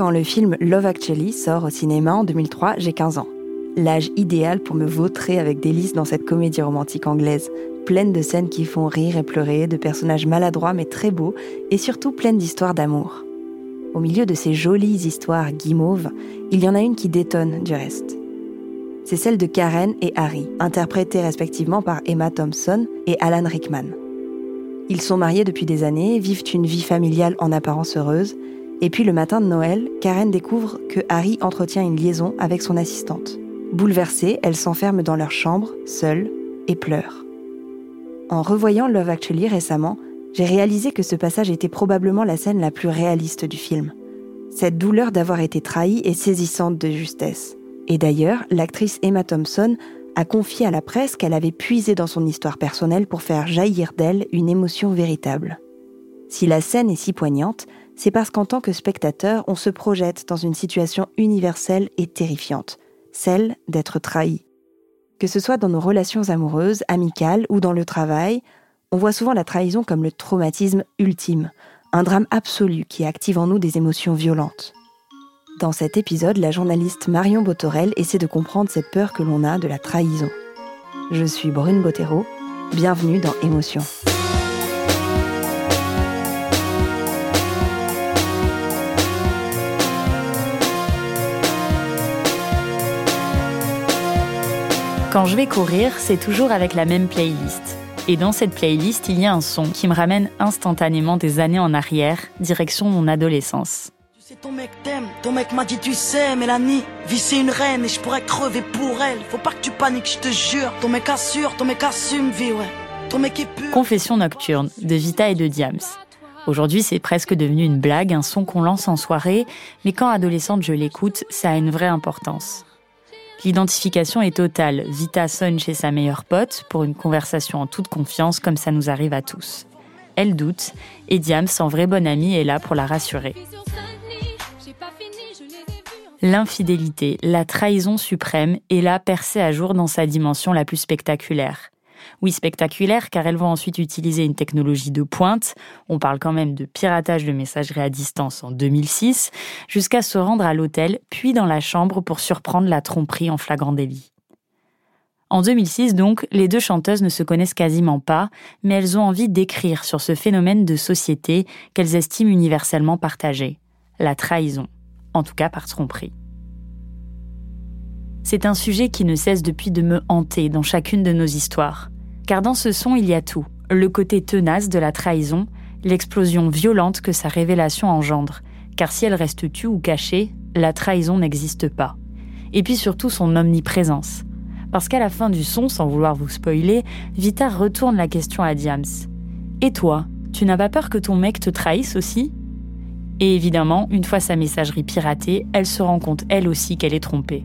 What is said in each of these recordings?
Quand le film Love Actually sort au cinéma en 2003, j'ai 15 ans. L'âge idéal pour me vautrer avec délice dans cette comédie romantique anglaise, pleine de scènes qui font rire et pleurer, de personnages maladroits mais très beaux, et surtout pleine d'histoires d'amour. Au milieu de ces jolies histoires guimauves, il y en a une qui détonne du reste. C'est celle de Karen et Harry, interprétées respectivement par Emma Thompson et Alan Rickman. Ils sont mariés depuis des années, vivent une vie familiale en apparence heureuse, et puis le matin de Noël, Karen découvre que Harry entretient une liaison avec son assistante. Bouleversée, elle s'enferme dans leur chambre, seule, et pleure. En revoyant Love Actually récemment, j'ai réalisé que ce passage était probablement la scène la plus réaliste du film. Cette douleur d'avoir été trahie est saisissante de justesse. Et d'ailleurs, l'actrice Emma Thompson a confié à la presse qu'elle avait puisé dans son histoire personnelle pour faire jaillir d'elle une émotion véritable. Si la scène est si poignante, c'est parce qu'en tant que spectateur, on se projette dans une situation universelle et terrifiante, celle d'être trahi. Que ce soit dans nos relations amoureuses, amicales ou dans le travail, on voit souvent la trahison comme le traumatisme ultime, un drame absolu qui active en nous des émotions violentes. Dans cet épisode, la journaliste Marion Botorel essaie de comprendre cette peur que l'on a de la trahison. Je suis Brune Bottero, bienvenue dans Émotion. Quand je vais courir, c'est toujours avec la même playlist. Et dans cette playlist, il y a un son qui me ramène instantanément des années en arrière, direction mon adolescence. Tu sais, ton mec t'aime, ton mec m'a dit tu sais, Mélanie, vie c'est une reine et je pourrais crever pour elle. Faut pas que tu paniques, je te jure. Ton mec assure, ton mec assume, vie, ouais. Ton mec est pur. Confession nocturne de Vita et de Diams. Aujourd'hui, c'est presque devenu une blague, un son qu'on lance en soirée, mais quand adolescente je l'écoute, ça a une vraie importance. L'identification est totale. Vita sonne chez sa meilleure pote pour une conversation en toute confiance comme ça nous arrive à tous. Elle doute et Diams, en vraie bonne amie, est là pour la rassurer. L'infidélité, la trahison suprême est là percée à jour dans sa dimension la plus spectaculaire. Oui, spectaculaire, car elles vont ensuite utiliser une technologie de pointe, on parle quand même de piratage de messagerie à distance en 2006, jusqu'à se rendre à l'hôtel, puis dans la chambre pour surprendre la tromperie en flagrant délit. En 2006, donc, les deux chanteuses ne se connaissent quasiment pas, mais elles ont envie d'écrire sur ce phénomène de société qu'elles estiment universellement partagé, la trahison, en tout cas par tromperie. C'est un sujet qui ne cesse depuis de me hanter dans chacune de nos histoires. Car dans ce son, il y a tout. Le côté tenace de la trahison, l'explosion violente que sa révélation engendre. Car si elle reste tue ou cachée, la trahison n'existe pas. Et puis surtout son omniprésence. Parce qu'à la fin du son, sans vouloir vous spoiler, Vita retourne la question à Diams. Et toi, tu n'as pas peur que ton mec te trahisse aussi? Et évidemment, une fois sa messagerie piratée, elle se rend compte elle aussi qu'elle est trompée.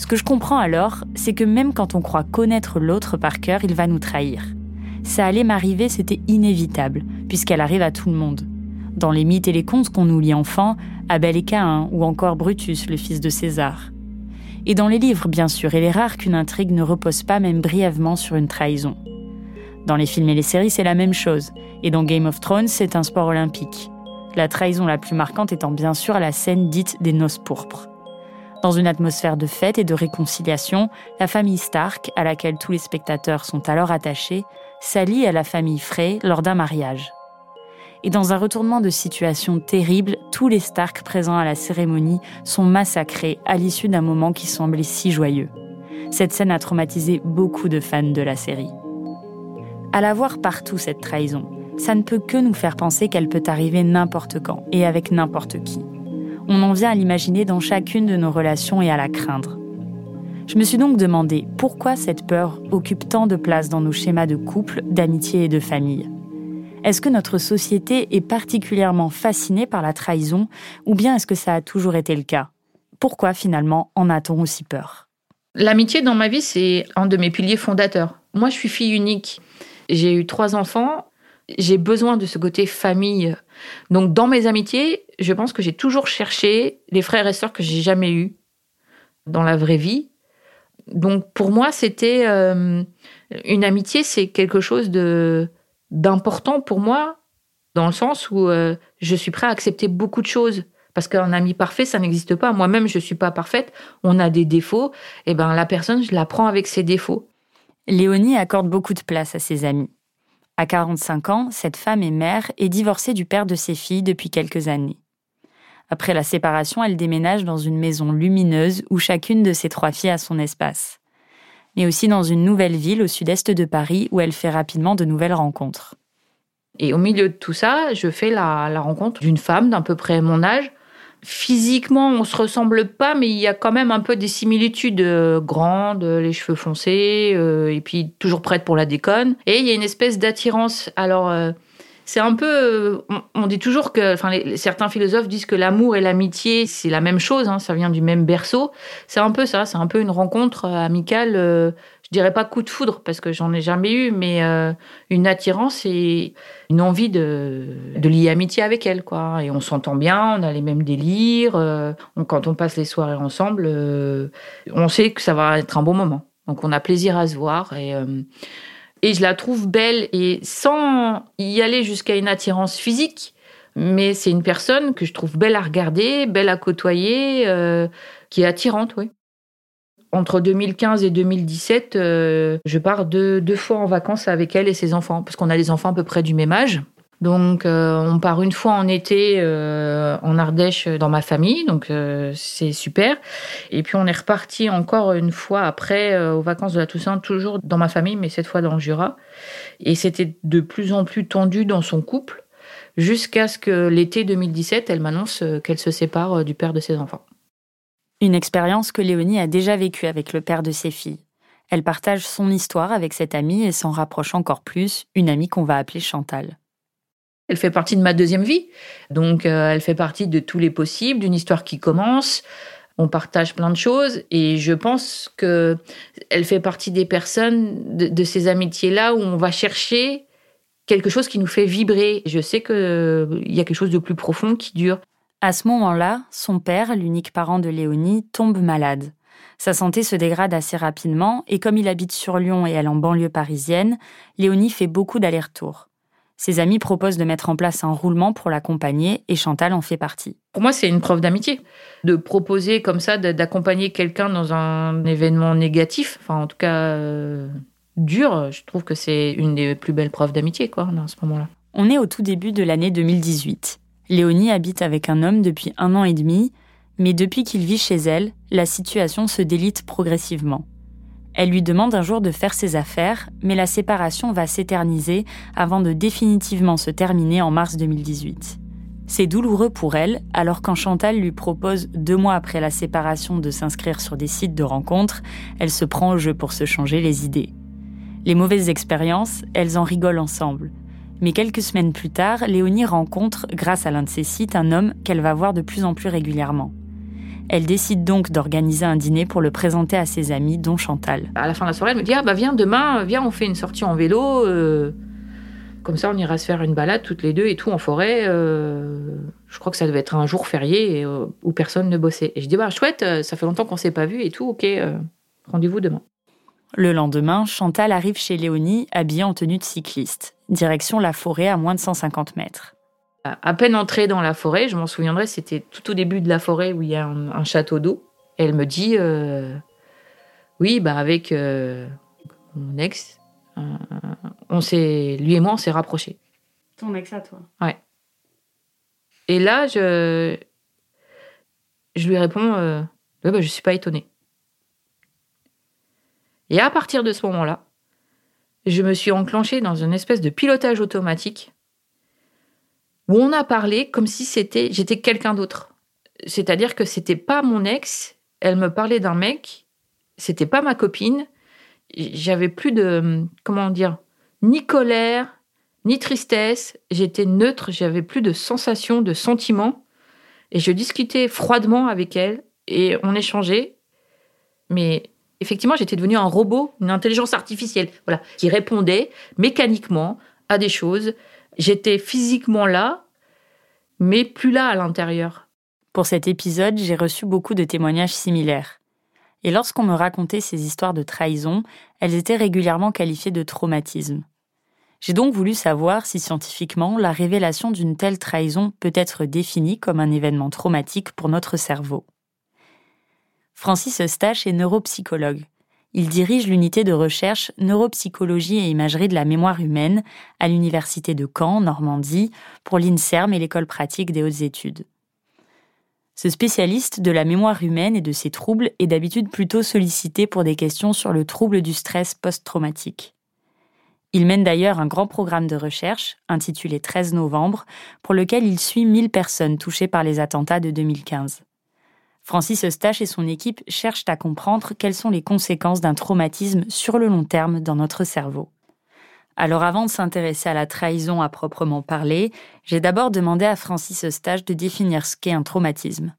Ce que je comprends alors, c'est que même quand on croit connaître l'autre par cœur, il va nous trahir. Ça allait m'arriver, c'était inévitable, puisqu'elle arrive à tout le monde. Dans les mythes et les contes qu'on nous lit enfant, Abel et Caïn, ou encore Brutus, le fils de César. Et dans les livres, bien sûr, il est rare qu'une intrigue ne repose pas même brièvement sur une trahison. Dans les films et les séries, c'est la même chose, et dans Game of Thrones, c'est un sport olympique. La trahison la plus marquante étant bien sûr la scène dite des noces pourpres. Dans une atmosphère de fête et de réconciliation, la famille Stark, à laquelle tous les spectateurs sont alors attachés, s'allie à la famille Frey lors d'un mariage. Et dans un retournement de situation terrible, tous les Stark présents à la cérémonie sont massacrés à l'issue d'un moment qui semblait si joyeux. Cette scène a traumatisé beaucoup de fans de la série. À la voir partout, cette trahison, ça ne peut que nous faire penser qu'elle peut arriver n'importe quand et avec n'importe qui. On en vient à l'imaginer dans chacune de nos relations et à la craindre. Je me suis donc demandé pourquoi cette peur occupe tant de place dans nos schémas de couple, d'amitié et de famille. Est-ce que notre société est particulièrement fascinée par la trahison ou bien est-ce que ça a toujours été le cas? Pourquoi finalement en a-t-on aussi peur? L'amitié dans ma vie, c'est un de mes piliers fondateurs. Moi, je suis fille unique. J'ai eu trois enfants. J'ai besoin de ce côté famille. Donc, dans mes amitiés, je pense que j'ai toujours cherché les frères et sœurs que j'ai jamais eus dans la vraie vie donc pour moi, c'était euh, une amitié, c'est quelque chose de d'important pour moi, dans le sens où euh, je suis prêt à accepter beaucoup de choses. Parce qu'un ami parfait, ça n'existe pas. Moi-même, je ne suis pas parfaite. On a des défauts. Et eh ben la personne, je la prends avec ses défauts. Léonie accorde beaucoup de place à ses amis. À 45 ans, cette femme est mère et divorcée du père de ses filles depuis quelques années. Après la séparation, elle déménage dans une maison lumineuse où chacune de ses trois filles a son espace. Mais aussi dans une nouvelle ville au sud-est de Paris où elle fait rapidement de nouvelles rencontres. Et au milieu de tout ça, je fais la, rencontre d'une femme d'à peu près mon âge. Physiquement, on se ressemble pas, mais il y a quand même un peu des similitudes euh, grandes, les cheveux foncés, euh, et puis toujours prête pour la déconne. Et il y a une espèce d'attirance. Alors, euh, c'est un peu. Euh, on, dit toujours que. Enfin, certains philosophes disent que l'amour et l'amitié, c'est la même chose, hein, ça vient du même berceau. C'est un peu ça, c'est un peu une rencontre euh, amicale. Euh, je dirais pas coup de foudre, parce que j'en ai jamais eu, mais une attirance et une envie de, de lier amitié avec elle, quoi. Et on s'entend bien, on a les mêmes délires. quand on passe les soirées ensemble, on sait que ça va être un bon moment. Donc on a plaisir à se voir et et je la trouve belle et sans y aller jusqu'à une attirance physique. Mais c'est une personne que je trouve belle à regarder, belle à côtoyer, euh, qui est attirante, oui. Entre 2015 et 2017, euh, je pars deux, deux fois en vacances avec elle et ses enfants, parce qu'on a des enfants à peu près du même âge. Donc, euh, on part une fois en été euh, en Ardèche dans ma famille, donc euh, c'est super. Et puis, on est reparti encore une fois après aux vacances de la Toussaint, toujours dans ma famille, mais cette fois dans le Jura. Et c'était de plus en plus tendu dans son couple, jusqu'à ce que l'été 2017, elle m'annonce qu'elle se sépare du père de ses enfants. Une expérience que Léonie a déjà vécue avec le père de ses filles. Elle partage son histoire avec cette amie et s'en rapproche encore plus, une amie qu'on va appeler Chantal. Elle fait partie de ma deuxième vie. Donc, euh, elle fait partie de tous les possibles, d'une histoire qui commence. On partage plein de choses et je pense que elle fait partie des personnes de, ces amitiés-là où on va chercher quelque chose qui nous fait vibrer. Je sais qu'il euh, y a quelque chose de plus profond qui dure. À ce moment-là, son père, l'unique parent de Léonie, tombe malade. Sa santé se dégrade assez rapidement et comme il habite sur Lyon et elle en banlieue parisienne, Léonie fait beaucoup d'allers-retours. Ses amis proposent de mettre en place un roulement pour l'accompagner et Chantal en fait partie. Pour moi, c'est une preuve d'amitié. De proposer comme ça, d'accompagner quelqu'un dans un événement négatif, enfin en tout cas euh, dur, je trouve que c'est une des plus belles preuves d'amitié quoi, à ce moment-là. On est au tout début de l'année 2018. Léonie habite avec un homme depuis un an et demi, mais depuis qu'il vit chez elle, la situation se délite progressivement. Elle lui demande un jour de faire ses affaires, mais la séparation va s'éterniser avant de définitivement se terminer en mars 2018. C'est douloureux pour elle, alors quand Chantal lui propose deux mois après la séparation de s'inscrire sur des sites de rencontres, elle se prend au jeu pour se changer les idées. Les mauvaises expériences, elles en rigolent ensemble. Mais quelques semaines plus tard, Léonie rencontre, grâce à l'un de ces sites, un homme qu'elle va voir de plus en plus régulièrement. Elle décide donc d'organiser un dîner pour le présenter à ses amis, dont Chantal. À la fin de la soirée, elle me dit Ah bah viens demain, viens, on fait une sortie en vélo. Euh, comme ça, on ira se faire une balade toutes les deux et tout en forêt. Euh, je crois que ça devait être un jour férié euh, où personne ne bossait. Et je dis Bah chouette, ça fait longtemps qu'on s'est pas vu et tout, ok, rendez-vous demain. Le lendemain, Chantal arrive chez Léonie habillée en tenue de cycliste. Direction la forêt à moins de 150 mètres. À peine entrée dans la forêt, je m'en souviendrai, c'était tout au début de la forêt où il y a un, château d'eau. Elle me dit euh, Oui, bah avec euh, mon ex, euh, on s'est, lui et moi, on s'est rapprochés. Ton ex à toi Ouais. Et là, je, je lui réponds bah, Je ne suis pas étonnée. Et à partir de ce moment-là, je me suis enclenchée dans une espèce de pilotage automatique où on a parlé comme si c'était j'étais quelqu'un d'autre. C'est-à-dire que c'était pas mon ex, elle me parlait d'un mec, c'était pas ma copine, j'avais plus de comment dire ni colère, ni tristesse, j'étais neutre, j'avais plus de sensations, de sentiments et je discutais froidement avec elle et on échangeait mais effectivement, j'étais devenue un robot, une intelligence artificielle, voilà, qui répondait mécaniquement à des choses. J'étais physiquement là, mais plus là à l'intérieur. Pour cet épisode, j'ai reçu beaucoup de témoignages similaires. Et lorsqu'on me racontait ces histoires de trahison, elles étaient régulièrement qualifiées de traumatisme. J'ai donc voulu savoir si scientifiquement la révélation d'une telle trahison peut être définie comme un événement traumatique pour notre cerveau. Francis Eustache est neuropsychologue. Il dirige l'unité de recherche neuropsychologie et imagerie de la mémoire humaine à l'université de Caen, Normandie, pour l'INSERM et l'école pratique des hautes études. Ce spécialiste de la mémoire humaine et de ses troubles est d'habitude plutôt sollicité pour des questions sur le trouble du stress post-traumatique. Il mène d'ailleurs un grand programme de recherche, intitulé 13 novembre, pour lequel il suit 1000 personnes touchées par les attentats de 2015. Francis Eustache et son équipe cherchent à comprendre quelles sont les conséquences d'un traumatisme sur le long terme dans notre cerveau. Alors avant de s'intéresser à la trahison à proprement parler, j'ai d'abord demandé à Francis Eustache de définir ce qu'est un traumatisme.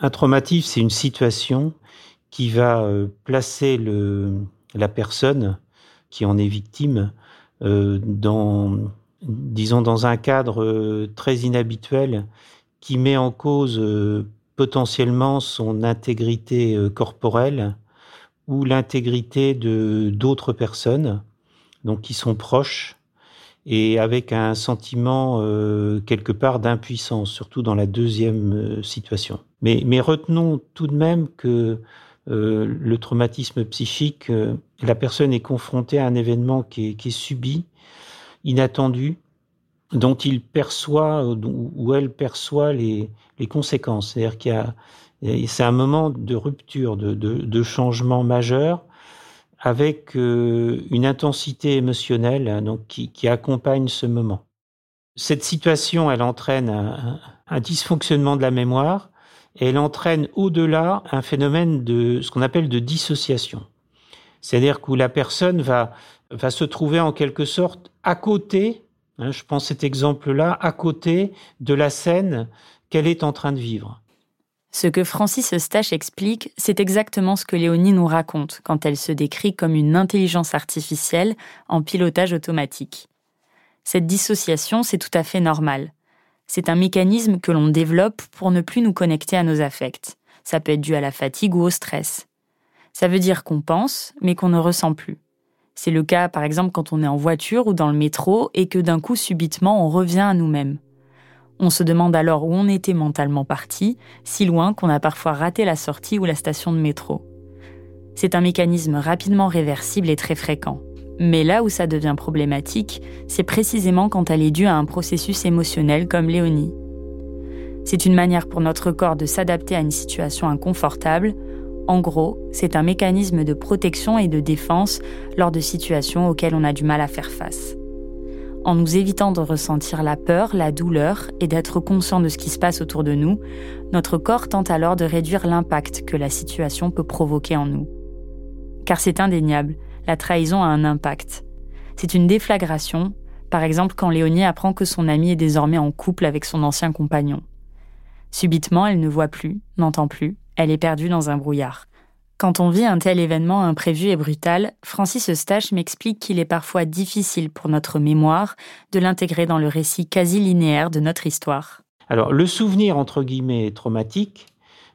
Un traumatisme, c'est une situation qui va euh, placer la personne qui en est victime euh, dans, disons, dans un cadre euh, très inhabituel qui met en cause potentiellement son intégrité euh, corporelle ou l'intégrité de d'autres personnes, donc qui sont proches et avec un sentiment euh, quelque part d'impuissance, surtout dans la deuxième euh, situation. Mais, mais retenons tout de même que le traumatisme psychique, la personne est confrontée à un événement qui est, qui est subi, inattendu, dont il perçoit ou elle perçoit les, les conséquences. C'est-à-dire qu'il y a c'est un moment de rupture, de, de, de changement majeur, avec euh, une intensité émotionnelle hein, donc, qui, qui, accompagne ce moment. Cette situation, elle entraîne un, un dysfonctionnement de la mémoire et elle entraîne au-delà un phénomène de ce qu'on appelle de dissociation. C'est-à-dire que la personne va, va se trouver en quelque sorte à côté je prends cet exemple-là à côté de la scène qu'elle est en train de vivre. Ce que Francis Eustache explique, c'est exactement ce que Léonie nous raconte quand elle se décrit comme une intelligence artificielle en pilotage automatique. Cette dissociation, c'est tout à fait normal. C'est un mécanisme que l'on développe pour ne plus nous connecter à nos affects. Ça peut être dû à la fatigue ou au stress. Ça veut dire qu'on pense, mais qu'on ne ressent plus. C'est le cas par exemple quand on est en voiture ou dans le métro et que d'un coup subitement on revient à nous-mêmes. On se demande alors où on était mentalement parti, si loin qu'on a parfois raté la sortie ou la station de métro. C'est un mécanisme rapidement réversible et très fréquent. Mais là où ça devient problématique, c'est précisément quand elle est due à un processus émotionnel comme Léonie. C'est une manière pour notre corps de s'adapter à une situation inconfortable en gros, c'est un mécanisme de protection et de défense lors de situations auxquelles on a du mal à faire face. En nous évitant de ressentir la peur, la douleur et d'être conscient de ce qui se passe autour de nous, notre corps tente alors de réduire l'impact que la situation peut provoquer en nous. Car c'est indéniable, la trahison a un impact. C'est une déflagration, par exemple quand Léonie apprend que son amie est désormais en couple avec son ancien compagnon. Subitement, elle ne voit plus, n'entend plus, elle est perdue dans un brouillard. Quand on vit un tel événement imprévu et brutal, Francis Eustache m'explique qu'il est parfois difficile pour notre mémoire de l'intégrer dans le récit quasi linéaire de notre histoire. Alors, le souvenir, entre guillemets, traumatique,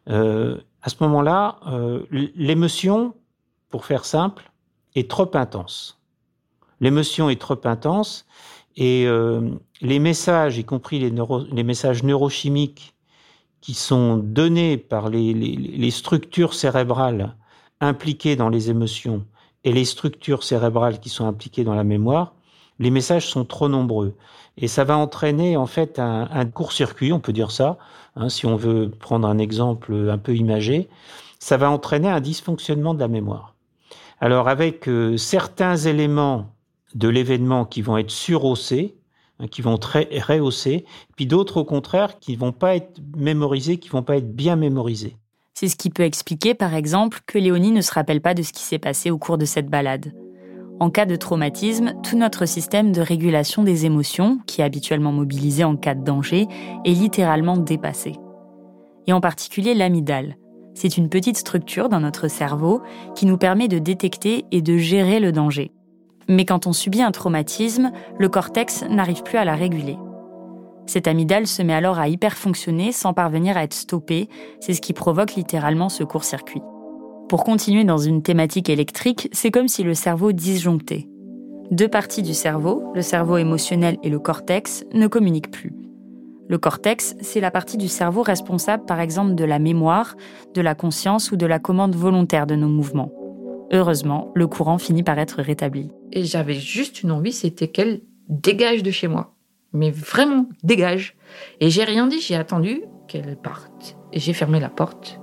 euh, à ce moment-là, euh, l'émotion, pour faire simple, est trop intense. L'émotion est trop intense et euh, les messages, y compris les, les messages neurochimiques qui sont donnés par les, structures cérébrales impliquées dans les émotions et les structures cérébrales qui sont impliquées dans la mémoire les messages sont trop nombreux. Et ça va entraîner en fait un, court-circuit, on peut dire ça, hein, si on veut prendre un exemple un peu imagé, ça va entraîner un dysfonctionnement de la mémoire. Alors avec euh, certains éléments de l'événement qui vont être surhaussés, qui vont très rehausser, puis d'autres au contraire qui vont pas être mémorisés, qui vont pas être bien mémorisés. C'est ce qui peut expliquer par exemple que Léonie ne se rappelle pas de ce qui s'est passé au cours de cette balade. En cas de traumatisme, tout notre système de régulation des émotions, qui est habituellement mobilisé en cas de danger, est littéralement dépassé. Et en particulier l'amygdale. C'est une petite structure dans notre cerveau qui nous permet de détecter et de gérer le danger. Mais quand on subit un traumatisme, le cortex n'arrive plus à la réguler. Cette amygdale se met alors à hyperfonctionner sans parvenir à être stoppée, c'est ce qui provoque littéralement ce court-circuit. Pour continuer dans une thématique électrique, c'est comme si le cerveau disjonctait. Deux parties du cerveau, le cerveau émotionnel et le cortex, ne communiquent plus. Le cortex, c'est la partie du cerveau responsable par exemple de la mémoire, de la conscience ou de la commande volontaire de nos mouvements. Heureusement, le courant finit par être rétabli. Et j'avais juste une envie, c'était qu'elle dégage de chez moi. Mais vraiment, dégage. Et j'ai rien dit, j'ai attendu qu'elle parte. Et j'ai fermé la porte.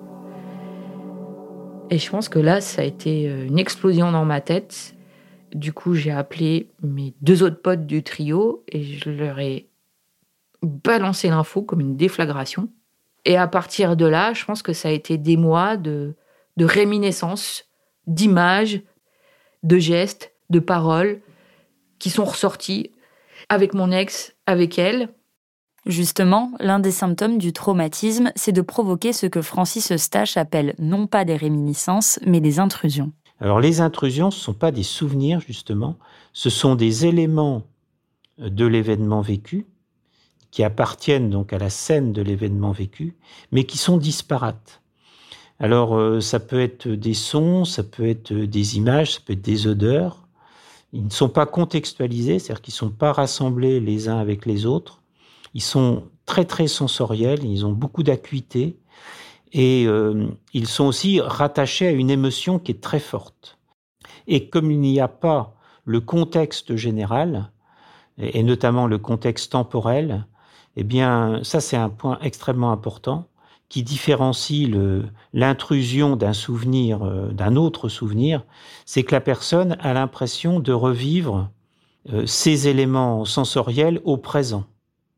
Et je pense que là, ça a été euh, une explosion dans ma tête. Du coup, j'ai appelé mes deux autres potes du trio et je leur ai balancé l'info comme une déflagration. Et à partir de là, je pense que ça a été des mois de, de réminiscence, d'images, de gestes, de paroles qui sont ressortis avec mon ex, avec elle. Justement, l'un des symptômes du traumatisme, c'est de provoquer ce que Francis Eustache appelle non pas des réminiscences, mais des intrusions. Alors les intrusions, ce ne sont pas des souvenirs, justement, ce sont des éléments de l'événement vécu qui appartiennent donc à la scène de l'événement vécu, mais qui sont disparates. Alors euh, ça peut être des sons, ça peut être des images, ça peut être des odeurs. Ils ne sont pas contextualisés, c'est-à-dire qu'ils ne sont pas rassemblés les uns avec les autres. Ils sont très très sensoriels, ils ont beaucoup d'acuité et euh, ils sont aussi rattachés à une émotion qui est très forte. Et comme il n'y a pas le contexte général, et, notamment le contexte temporel, eh bien ça c'est un point extrêmement important qui différencie l'intrusion d'un souvenir euh, d'un autre souvenir, c'est que la personne a l'impression de revivre euh, ces éléments sensoriels au présent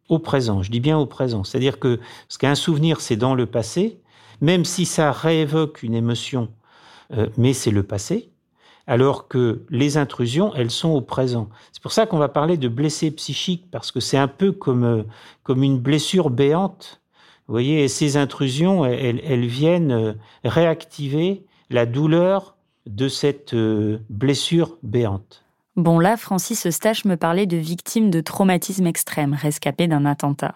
au présent. Je dis bien au présent. C'est-à-dire que ce qu'un souvenir, c'est dans le passé, même si ça réévoque une émotion, euh, mais c'est le passé, alors que les intrusions, elles sont au présent. C'est pour ça qu'on va parler de blessé psychique, parce que c'est un peu comme, euh, comme une blessure béante. Vous voyez, ces intrusions, elles, viennent euh, réactiver la douleur de cette blessure béante. Bon là, Francis Eustache me parlait de victimes de traumatisme extrême, rescapées d'un attentat.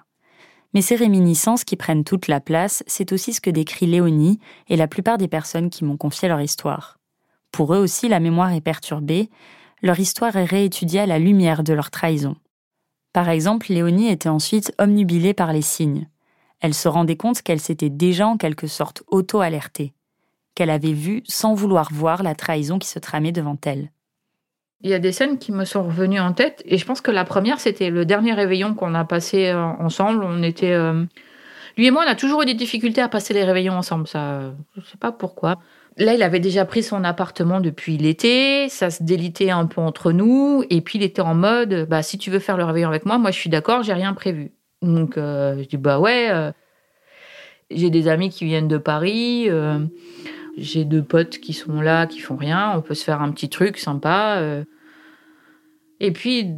Mais ces réminiscences qui prennent toute la place, c'est aussi ce que décrit Léonie et la plupart des personnes qui m'ont confié leur histoire. Pour eux aussi, la mémoire est perturbée, leur histoire est réétudiée à la lumière de leur trahison. Par exemple, Léonie était ensuite omnubilée par les signes. Elle se rendait compte qu'elle s'était déjà en quelque sorte auto-alertée, qu'elle avait vu sans vouloir voir la trahison qui se tramait devant elle. Il y a des scènes qui me sont revenues en tête et je pense que la première c'était le dernier réveillon qu'on a passé euh, ensemble. On était euh, lui et moi on a toujours eu des difficultés à passer les réveillons ensemble. Ça, je sais pas pourquoi. Là, il avait déjà pris son appartement depuis l'été, ça se délitait un peu entre nous, et puis il était en mode, bah si tu veux faire le réveillon avec moi, moi je suis d'accord, j'ai rien prévu. Donc euh, je dis bah ouais, j'ai des amis qui viennent de Paris, j'ai deux potes qui sont là, qui font rien. On peut se faire un petit truc sympa. Euh. Et puis,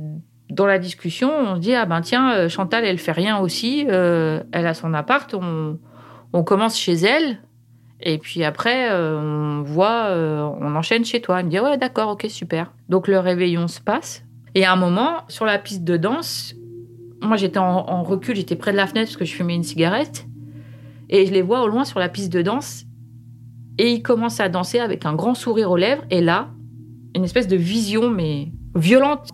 dans la discussion, on se dit ah ben tiens, euh, Chantal, elle fait rien aussi. Euh, elle a son appart. On, on commence chez elle. Et puis après, on voit, on enchaîne chez toi. Elle me dit ouais, d'accord, ok, super. Donc le réveillon se passe. Et à un moment, sur la piste de danse, moi j'étais en, recul, j'étais près de la fenêtre parce que je fumais une cigarette. Et je les vois au loin sur la piste de danse et il commence à danser avec un grand sourire aux lèvres. Et là, une espèce de vision, mais violente,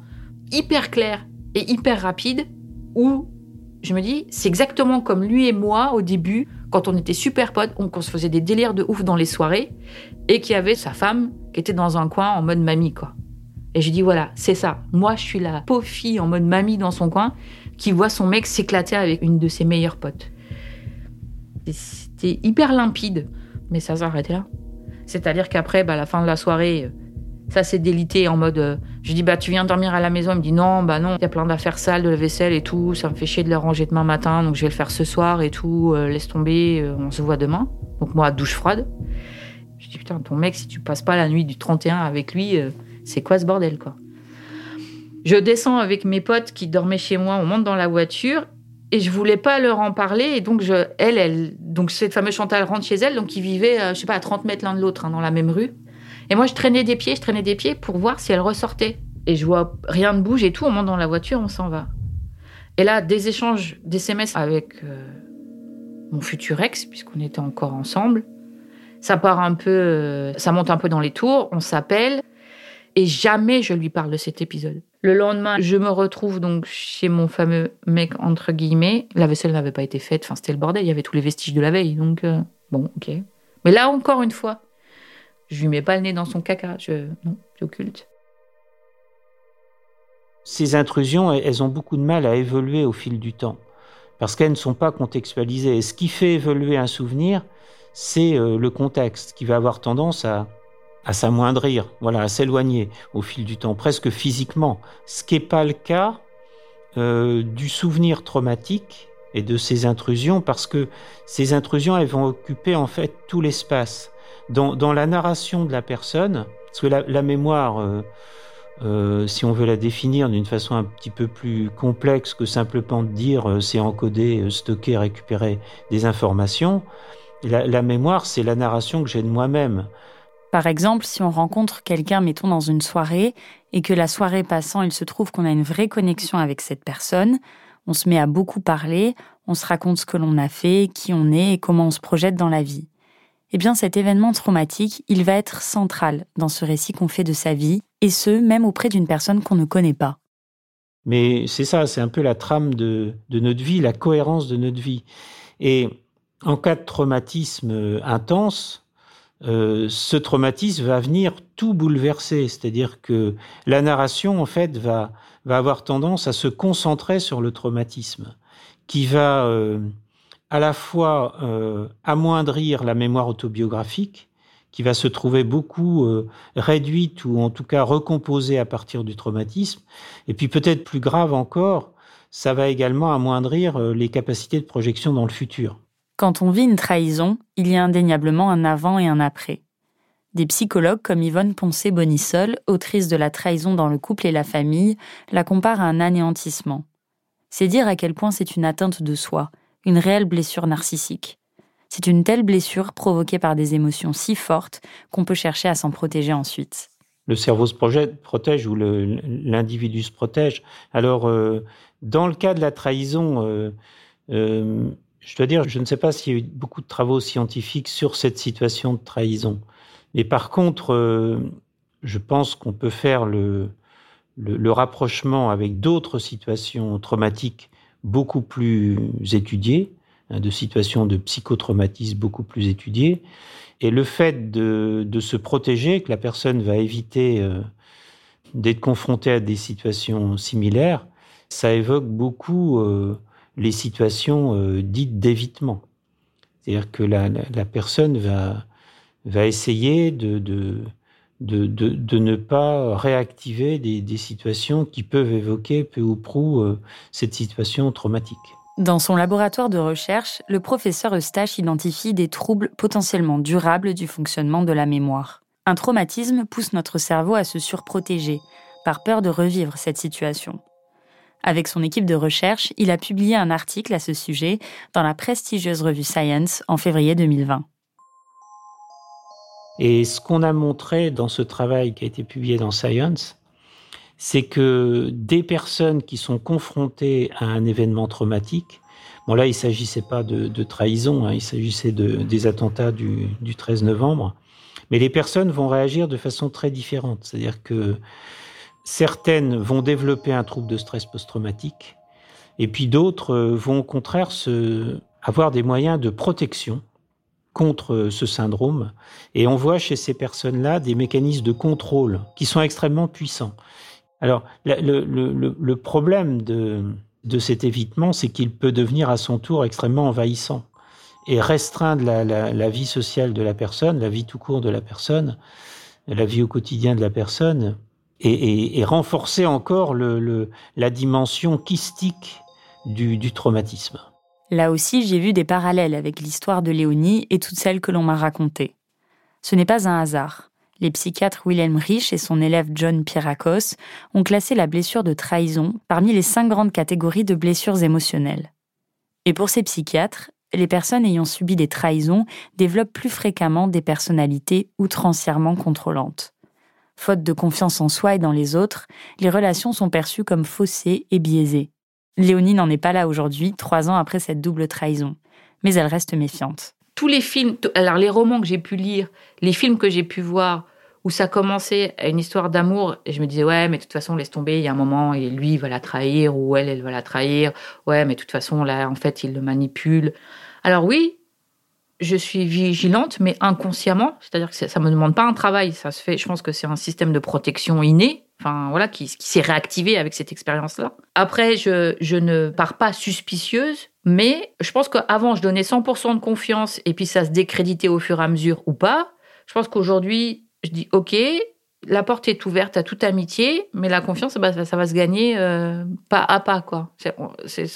hyper claire et hyper rapide, où je me dis, c'est exactement comme lui et moi au début, quand on était super potes, qu'on se faisait des délires de ouf dans les soirées, et qu'il y avait sa femme qui était dans un coin en mode mamie, quoi. Et je dis voilà, c'est ça. Moi, je suis la pauvre fille en mode mamie dans son coin qui voit son mec s'éclater avec une de ses meilleures potes. C'était hyper limpide, mais ça s'arrêtait là. C'est-à-dire qu'après, bah, à la fin de la soirée, euh, ça s'est délité en mode. Euh, je dis, bah, tu viens dormir à la maison. Il me dit, non, bah non, il y a plein d'affaires sales, de la vaisselle et tout. Ça me fait chier de les ranger demain matin, donc je vais le faire ce soir et tout. Euh, laisse tomber, on se voit demain. Donc, moi, douche froide. Je dis, putain, ton mec, si tu passes pas la nuit du 31 avec lui, c'est quoi ce bordel, quoi? Je descends avec mes potes qui dormaient chez moi, on monte dans la voiture et je voulais pas leur en parler. Et donc, je, elle, elle, donc cette fameuse Chantal rentre chez elle, donc ils vivaient, je sais pas, à 30 mètres l'un de l'autre, hein, dans la même rue. Et moi, je traînais des pieds, je traînais des pieds pour voir si elle ressortait. Et je vois rien ne bouge et tout, on monte dans la voiture, on s'en va. Et là, des échanges d'SMS avec euh, mon futur ex, puisqu'on était encore ensemble. Ça part un peu, euh, ça monte un peu dans les tours, on s'appelle. Et jamais je lui parle de cet épisode. Le lendemain, je me retrouve donc chez mon fameux mec, entre guillemets. La vaisselle n'avait pas été faite, enfin c'était le bordel, il y avait tous les vestiges de la veille. Donc, euh, bon, ok. Mais là, encore une fois, je lui mets pas le nez dans son caca. Je, non, j'occulte. Ces intrusions, elles ont beaucoup de mal à évoluer au fil du temps, parce qu'elles ne sont pas contextualisées. Et ce qui fait évoluer un souvenir, c'est euh, le contexte qui va avoir tendance à, à s'amoindrir, voilà, à s'éloigner au fil du temps, presque physiquement. Ce qui n'est pas le cas euh, du souvenir traumatique et de ces intrusions, parce que ces intrusions, elles vont occuper en fait tout l'espace dans, la narration de la personne, parce que la, mémoire, euh, euh, si on veut la définir d'une façon un petit peu plus complexe que simplement de dire c'est encoder, stocker, récupérer des informations, la, mémoire, c'est la narration que j'ai de moi-même. Par exemple, si on rencontre quelqu'un, mettons, dans une soirée, et que la soirée passant, il se trouve qu'on a une vraie connexion avec cette personne, on se met à beaucoup parler, on se raconte ce que l'on a fait, qui on est et comment on se projette dans la vie eh bien cet événement traumatique, il va être central dans ce récit qu'on fait de sa vie, et ce, même auprès d'une personne qu'on ne connaît pas. Mais c'est ça, c'est un peu la trame de, notre vie, la cohérence de notre vie. Et en cas de traumatisme intense, euh, ce traumatisme va venir tout bouleverser, c'est-à-dire que la narration, en fait, va, va avoir tendance à se concentrer sur le traumatisme, qui va... Euh, à la fois euh, amoindrir la mémoire autobiographique, qui va se trouver beaucoup euh, réduite ou en tout cas recomposée à partir du traumatisme, et puis peut-être plus grave encore, ça va également amoindrir euh, les capacités de projection dans le futur. Quand on vit une trahison, il y a indéniablement un avant et un après. Des psychologues comme Yvonne Poncé-Bonissol, autrice de La trahison dans le couple et la famille, la comparent à un anéantissement. C'est dire à quel point c'est une atteinte de soi, une réelle blessure narcissique. C'est une telle blessure provoquée par des émotions si fortes qu'on peut chercher à s'en protéger ensuite. Le cerveau se protège ou l'individu se protège. Alors, euh, dans le cas de la trahison, euh, euh, je dois dire, je ne sais pas s'il y a eu beaucoup de travaux scientifiques sur cette situation de trahison. Mais par contre, je pense qu'on peut faire le, le rapprochement avec d'autres situations traumatiques beaucoup plus étudiées, hein, de situations de psychotraumatisme beaucoup plus étudiées. Et le fait de, se protéger, que la personne va éviter euh, d'être confrontée à des situations similaires, ça évoque beaucoup euh, les situations euh, dites d'évitement. C'est-à-dire que la, personne va, va essayer de, de, de, ne pas réactiver des, situations qui peuvent évoquer peu ou prou euh, cette situation traumatique. Dans son laboratoire de recherche, le professeur Eustache identifie des troubles potentiellement durables du fonctionnement de la mémoire. Un traumatisme pousse notre cerveau à se surprotéger, par peur de revivre cette situation. Avec son équipe de recherche, il a publié un article à ce sujet dans la prestigieuse revue Science en février 2020. Et ce qu'on a montré dans ce travail qui a été publié dans Science, c'est que des personnes qui sont confrontées à un événement traumatique, bon là il s'agissait pas de, trahison, hein, il s'agissait de, des attentats du, du 13 novembre, mais les personnes vont réagir de façon très différente. C'est-à-dire que certaines vont développer un trouble de stress post-traumatique, et puis d'autres vont au contraire avoir des moyens de protection contre ce syndrome. Et on voit chez ces personnes-là des mécanismes de contrôle qui sont extrêmement puissants. Alors, le, problème de cet évitement, c'est qu'il peut devenir à son tour extrêmement envahissant et restreindre la, vie sociale de la personne, la vie tout court de la personne, la vie au quotidien de la personne, et, renforcer encore la dimension kystique du, traumatisme. Là aussi, j'ai vu des parallèles avec l'histoire de Léonie et toutes celles que l'on m'a racontées. Ce n'est pas un hasard. Les psychiatres Wilhelm Rich et son élève John Pierakos ont classé la blessure de trahison parmi les cinq grandes catégories de blessures émotionnelles. Et pour ces psychiatres, les personnes ayant subi des trahisons développent plus fréquemment des personnalités outrancièrement contrôlantes. Faute de confiance en soi et dans les autres, les relations sont perçues comme faussées et biaisées. Léonie n'en est pas là aujourd'hui, trois ans après cette double trahison, mais elle reste méfiante. Tous les films, alors les romans que j'ai pu lire, les films que j'ai pu voir, où ça commençait à une histoire d'amour, et je me disais, ouais, mais de toute façon, laisse tomber, il y a un moment, et lui, il va la trahir, ou elle, elle va la trahir. Ouais, mais de toute façon, là, en fait, il le manipule. Alors oui, je suis vigilante, mais inconsciemment, c'est-à-dire que ça ne me demande pas un travail, ça se fait, je pense que c'est un système de protection inné, enfin voilà, qui, s'est réactivé avec cette expérience-là. Après, je, ne pars pas suspicieuse, mais je pense qu'avant, je donnais 100% de confiance, et puis ça se décréditait au fur et à mesure ou pas. Je pense qu'aujourd'hui, je dis OK, la porte est ouverte à toute amitié, mais la confiance, bah, ça, va se gagner euh, pas à pas, quoi. C'est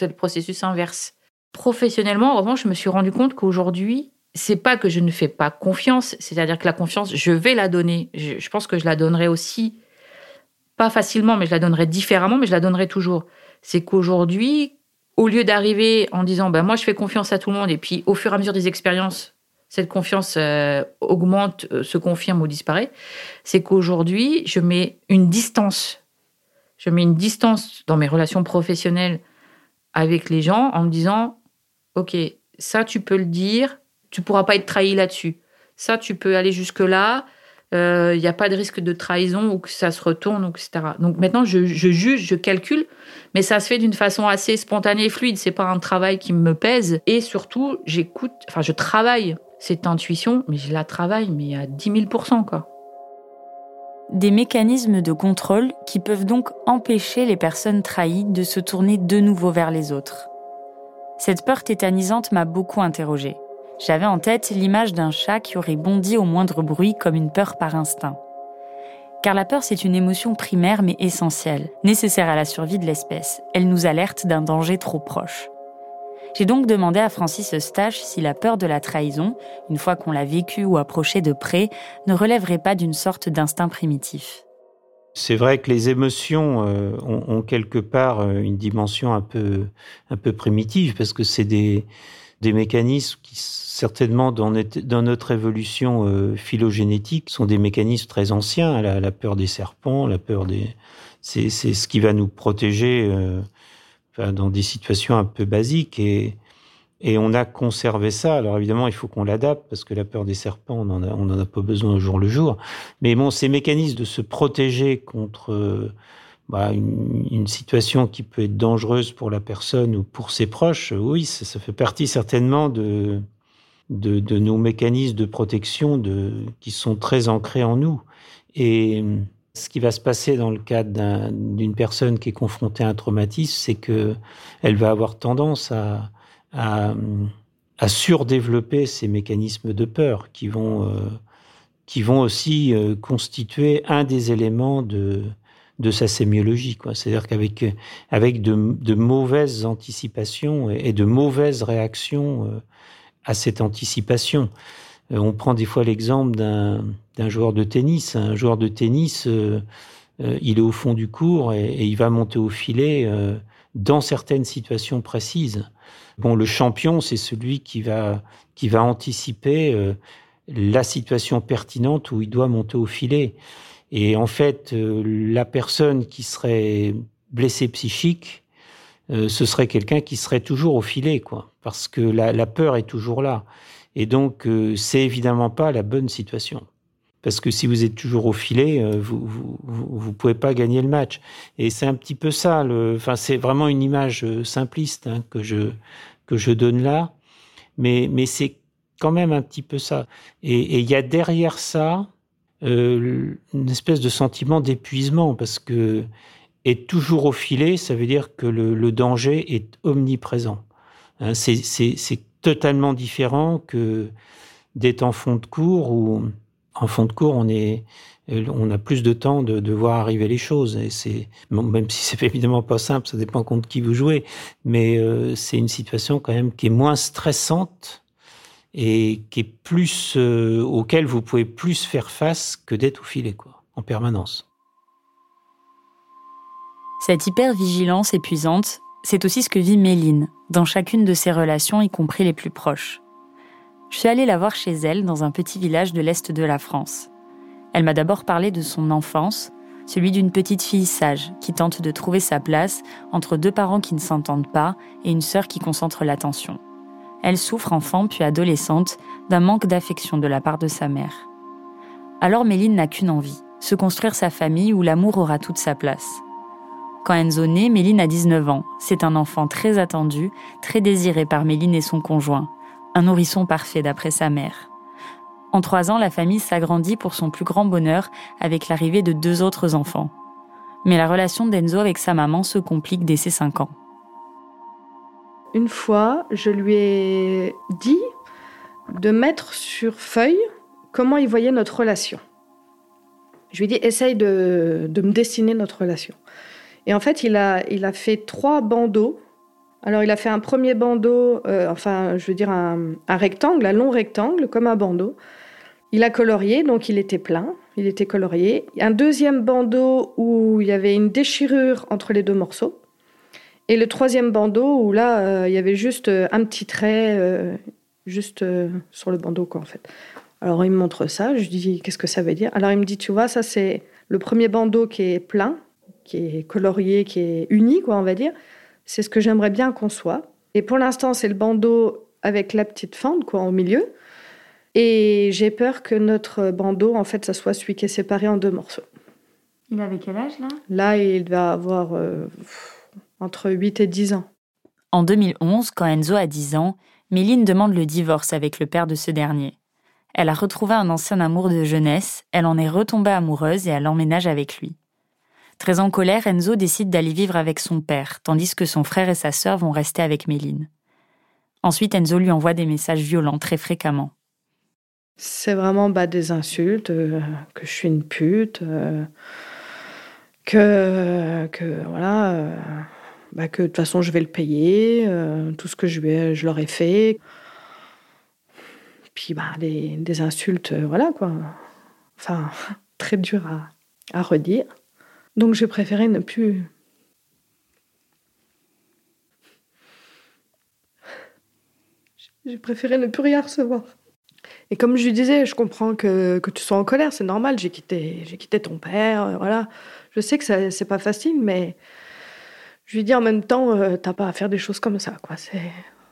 le processus inverse. Professionnellement, en revanche, je me suis rendu compte qu'aujourd'hui, c'est pas que je ne fais pas confiance, c'est-à-dire que la confiance, je vais la donner. Je, pense que je la donnerai aussi, pas facilement, mais je la donnerai différemment, mais je la donnerai toujours. C'est qu'aujourd'hui, au lieu d'arriver en disant, ben moi je fais confiance à tout le monde, et puis au fur et à mesure des expériences, cette confiance euh, augmente, euh, se confirme ou disparaît, c'est qu'aujourd'hui, je mets une distance. Je mets une distance dans mes relations professionnelles avec les gens en me disant, OK, ça, tu peux le dire, tu pourras pas être trahi là-dessus. Ça, tu peux aller jusque-là, il euh, n'y a pas de risque de trahison ou que ça se retourne, etc. Donc maintenant, je, juge, je calcule, mais ça se fait d'une façon assez spontanée et fluide. C'est pas un travail qui me pèse. Et surtout, j'écoute, enfin, je travaille cette intuition, mais je la travaille, mais à 10 000 quoi. Des mécanismes de contrôle qui peuvent donc empêcher les personnes trahies de se tourner de nouveau vers les autres. Cette peur tétanisante m'a beaucoup interrogée. J'avais en tête l'image d'un chat qui aurait bondi au moindre bruit comme une peur par instinct. Car la peur, c'est une émotion primaire mais essentielle, nécessaire à la survie de l'espèce. Elle nous alerte d'un danger trop proche. J'ai donc demandé à Francis Eustache si la peur de la trahison, une fois qu'on l'a vécue ou approchée de près, ne relèverait pas d'une sorte d'instinct primitif. C'est vrai que les émotions euh, ont, quelque part euh, une dimension un peu, un peu primitive parce que c'est des, des mécanismes qui certainement dans notre, évolution euh, phylogénétique sont des mécanismes très anciens. La, peur des serpents, la peur des, c'est, ce qui va nous protéger dans des situations un peu basiques et, et on a conservé ça. Alors évidemment, il faut qu'on l'adapte parce que la peur des serpents, on en a, a pas besoin au jour le jour. Mais bon, ces mécanismes de se protéger contre bah, une, situation qui peut être dangereuse pour la personne ou pour ses proches, oui, ça, fait partie certainement de, nos mécanismes de protection qui sont très ancrés en nous. Et ce qui va se passer dans le cadre d'une personne qui est confrontée à un traumatisme, c'est que elle va avoir tendance à, à, surdévelopper ces mécanismes de peur qui vont, euh, qui vont aussi euh, constituer un des éléments de, de sa sémiologie. C'est-à-dire qu'avec avec de, de, mauvaises anticipations et de mauvaises réactions euh, à cette anticipation, on prend des fois l'exemple d'un joueur de tennis. Un joueur de tennis, il est au fond du cours et, il va monter au filet dans certaines situations précises. Bon, le champion, c'est celui qui va qui va anticiper la situation pertinente où il doit monter au filet. Et en fait, la personne qui serait blessée psychique, ce serait quelqu'un qui serait toujours au filet, quoi, parce que la, la peur est toujours là. Et donc, euh, c'est évidemment pas la bonne situation. Parce que si vous êtes toujours au filet, euh, vous, vous, vous, pouvez pas gagner le match. Et c'est un petit peu ça. Enfin, c'est vraiment une image euh, simpliste hein, que je que je donne là. Mais mais c'est quand même un petit peu ça. Et il y a derrière ça euh, une espèce de sentiment d'épuisement parce que être toujours au filet, ça veut dire que le, danger est omniprésent. Hein, c'est totalement différent que d'être en fond de cours où en fond de cours on est on a plus de temps de, voir arriver les choses et c'est même si c'est évidemment pas simple ça dépend contre qui vous jouez mais euh, c'est une situation quand même qui est moins stressante et qui est plus euh, auquel vous pouvez plus faire face que d'être au filet quoi en permanence. Cette hypervigilance épuisante, c'est aussi ce que vit Méline dans chacune de ses relations, y compris les plus proches. Je suis allée la voir chez elle dans un petit village de l'Est de la France. Elle m'a d'abord parlé de son enfance, celui d'une petite fille sage qui tente de trouver sa place entre deux parents qui ne s'entendent pas et une sœur qui concentre l'attention. Elle souffre enfant puis adolescente d'un manque d'affection de la part de sa mère. Alors Méline n'a qu'une envie, se construire sa famille où l'amour aura toute sa place. Quand Enzo naît, Méline a 19 ans. C'est un enfant très attendu, très désiré par Méline et son conjoint. Un nourrisson parfait d'après sa mère. En trois ans, la famille s'agrandit pour son plus grand bonheur avec l'arrivée de deux autres enfants. Mais la relation d'Enzo avec sa maman se complique dès ses cinq ans. Une fois, je lui ai dit de mettre sur feuille comment il voyait notre relation. Je lui ai dit, essaye de, me dessiner notre relation. Et en fait, il a, il a fait trois bandeaux. Alors, il a fait un premier bandeau, euh, enfin, je veux dire un, rectangle, un long rectangle, comme un bandeau. Il a colorié, donc il était plein, il était colorié. Un deuxième bandeau où il y avait une déchirure entre les deux morceaux. Et le troisième bandeau où là, euh, il y avait juste euh, un petit trait, euh, juste sur le bandeau, quoi, en fait. Alors il me montre ça, je dis qu'est-ce que ça veut dire? Alors il me dit, tu vois, ça c'est le premier bandeau qui est plein, qui est colorié, qui est uni, quoi, on va dire. C'est ce que j'aimerais bien qu'on soit. Et pour l'instant, c'est le bandeau avec la petite fente, quoi, au milieu. Et j'ai peur que notre bandeau, en fait, ça soit celui qui est séparé en deux morceaux. Il avait quel âge là? Là, il va avoir euh, entre 8 et 10 ans. En 2011, quand Enzo a 10 ans, Méline demande le divorce avec le père de ce dernier. Elle a retrouvé un ancien amour de jeunesse, elle en est retombée amoureuse et elle emménage avec lui. Très en colère, Enzo décide d'aller vivre avec son père, tandis que son frère et sa sœur vont rester avec Méline. Ensuite, Enzo lui envoie des messages violents très fréquemment. C'est vraiment bah, des insultes, euh, que je suis une pute, euh, que, que voilà, euh, bah, que de toute façon je vais le payer, tout ce que je, lui je leur ai fait. Puis bah, des, insultes, voilà quoi. Enfin, très dur à, à redire. Donc j'ai préféré ne plus. J'ai préféré ne plus rien recevoir. Et comme je lui disais, je comprends que, que tu sois en colère, c'est normal, j'ai quitté, j'ai quitté ton père, euh, voilà. Je sais que ça, c'est pas facile, mais je lui dis en même temps, euh, t'as pas à faire des choses comme ça, quoi. C'est,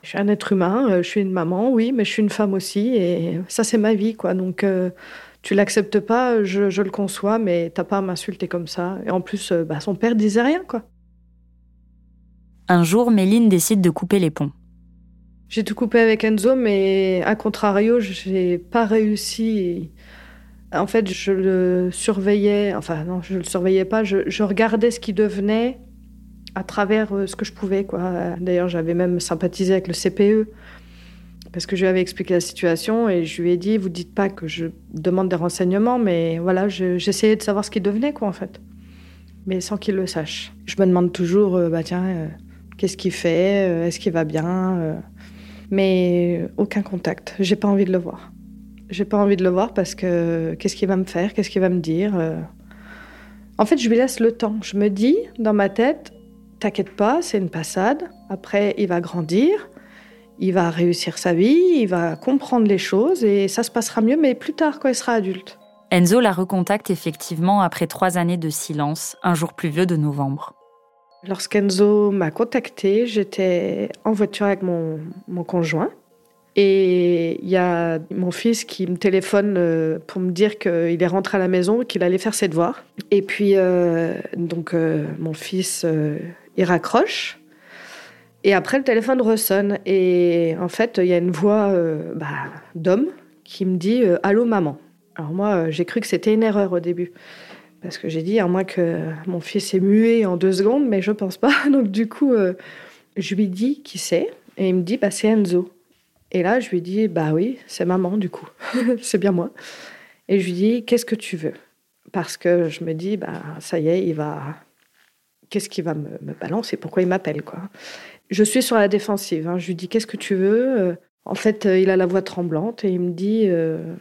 je suis un être humain, euh, je suis une maman, oui, mais je suis une femme aussi, et ça c'est ma vie, quoi. Donc tu l'acceptes pas, je, je, le conçois, mais t'as pas à m'insulter comme ça. Et en plus, bah, son père disait rien, quoi. Un jour, Méline décide de couper les ponts. J'ai tout coupé avec Enzo, mais à contrario, je n'ai pas réussi. En fait, je le surveillais, enfin non, je le surveillais pas, je, regardais ce qui devenait à travers euh, ce que je pouvais. Quoi. D'ailleurs, j'avais même sympathisé avec le CPE parce que je lui avais expliqué la situation et je lui ai dit, vous dites pas que je demande des renseignements, mais voilà, j'essayais de savoir ce qui devenait, quoi, en fait, mais sans qu'il le sache. Je me demande toujours, euh, bah tiens, euh, qu'est-ce qu'il fait, est-ce qu'il va bien mais aucun contact. J'ai pas envie de le voir. J'ai pas envie de le voir parce que qu'est-ce qu'il va me faire, qu'est-ce qu'il va me dire. Euh? En fait, je lui laisse le temps. Je me dis dans ma tête, t'inquiète pas, c'est une passade. Après, il va grandir, il va réussir sa vie, il va comprendre les choses et ça se passera mieux, mais plus tard quand il sera adulte. Enzo la recontacte effectivement après trois années de silence, un jour pluvieux de novembre. Lorsqu'Enzo m'a contacté, j'étais en voiture avec mon, mon conjoint. Et il y a mon fils qui me téléphone euh, pour me dire qu'il est rentré à la maison, qu'il allait faire ses devoirs. Et puis, euh, donc, euh, mon fils, il raccroche. Et après, le téléphone ressonne. Et en fait, il y a une voix bah, d'homme qui me dit Allô, maman. Alors moi, j'ai cru que c'était une erreur au début. Parce que j'ai dit, à moins que mon fils est muet en deux secondes, mais je pense pas. Donc du coup, je lui dis qui c'est. Et il me dit, bah, c'est Enzo. Et là, je lui dis, bah oui, c'est maman, du coup. c'est bien moi. Et je lui dis, qu'est-ce que tu veux? Parce que je me dis, bah, ça y est, il va. Qu'est-ce qu'il va me, balancer? Pourquoi il m'appelle, quoi? Je suis sur la défensive. Hein. Je lui dis, qu'est-ce que tu veux? En fait, euh, il a la voix tremblante et il me dit, euh,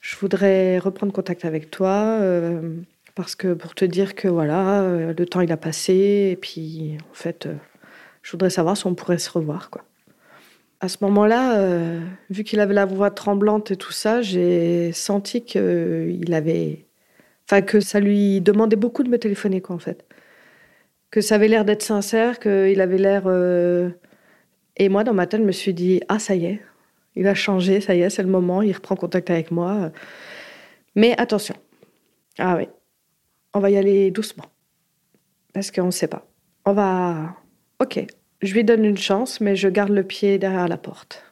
je voudrais reprendre contact avec toi. Euh, parce que pour te dire que voilà, le temps il a passé, et puis en fait, je voudrais savoir si on pourrait se revoir, quoi. À ce moment-là, euh, vu qu'il avait la voix tremblante et tout ça, j'ai senti qu'il avait, enfin que ça lui demandait beaucoup de me téléphoner, quoi, en fait. Que ça avait l'air d'être sincère, qu'il avait l'air. Euh, et moi, dans ma tête, je me suis dit, ah ça y est, il a changé, ça y est, c'est le moment, il reprend contact avec moi. Mais attention, ah oui, on va y aller doucement, parce qu'on ne sait pas. On va, ok, je lui donne une chance, mais je garde le pied derrière la porte.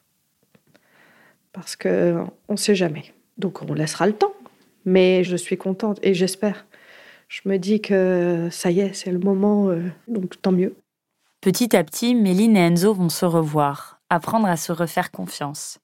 Parce que on ne sait jamais. Donc on laissera le temps. Mais je suis contente et j'espère. Je me dis que ça y est, c'est le moment, euh, donc tant mieux. Petit à petit, Méline et Enzo vont se revoir, apprendre à se refaire confiance.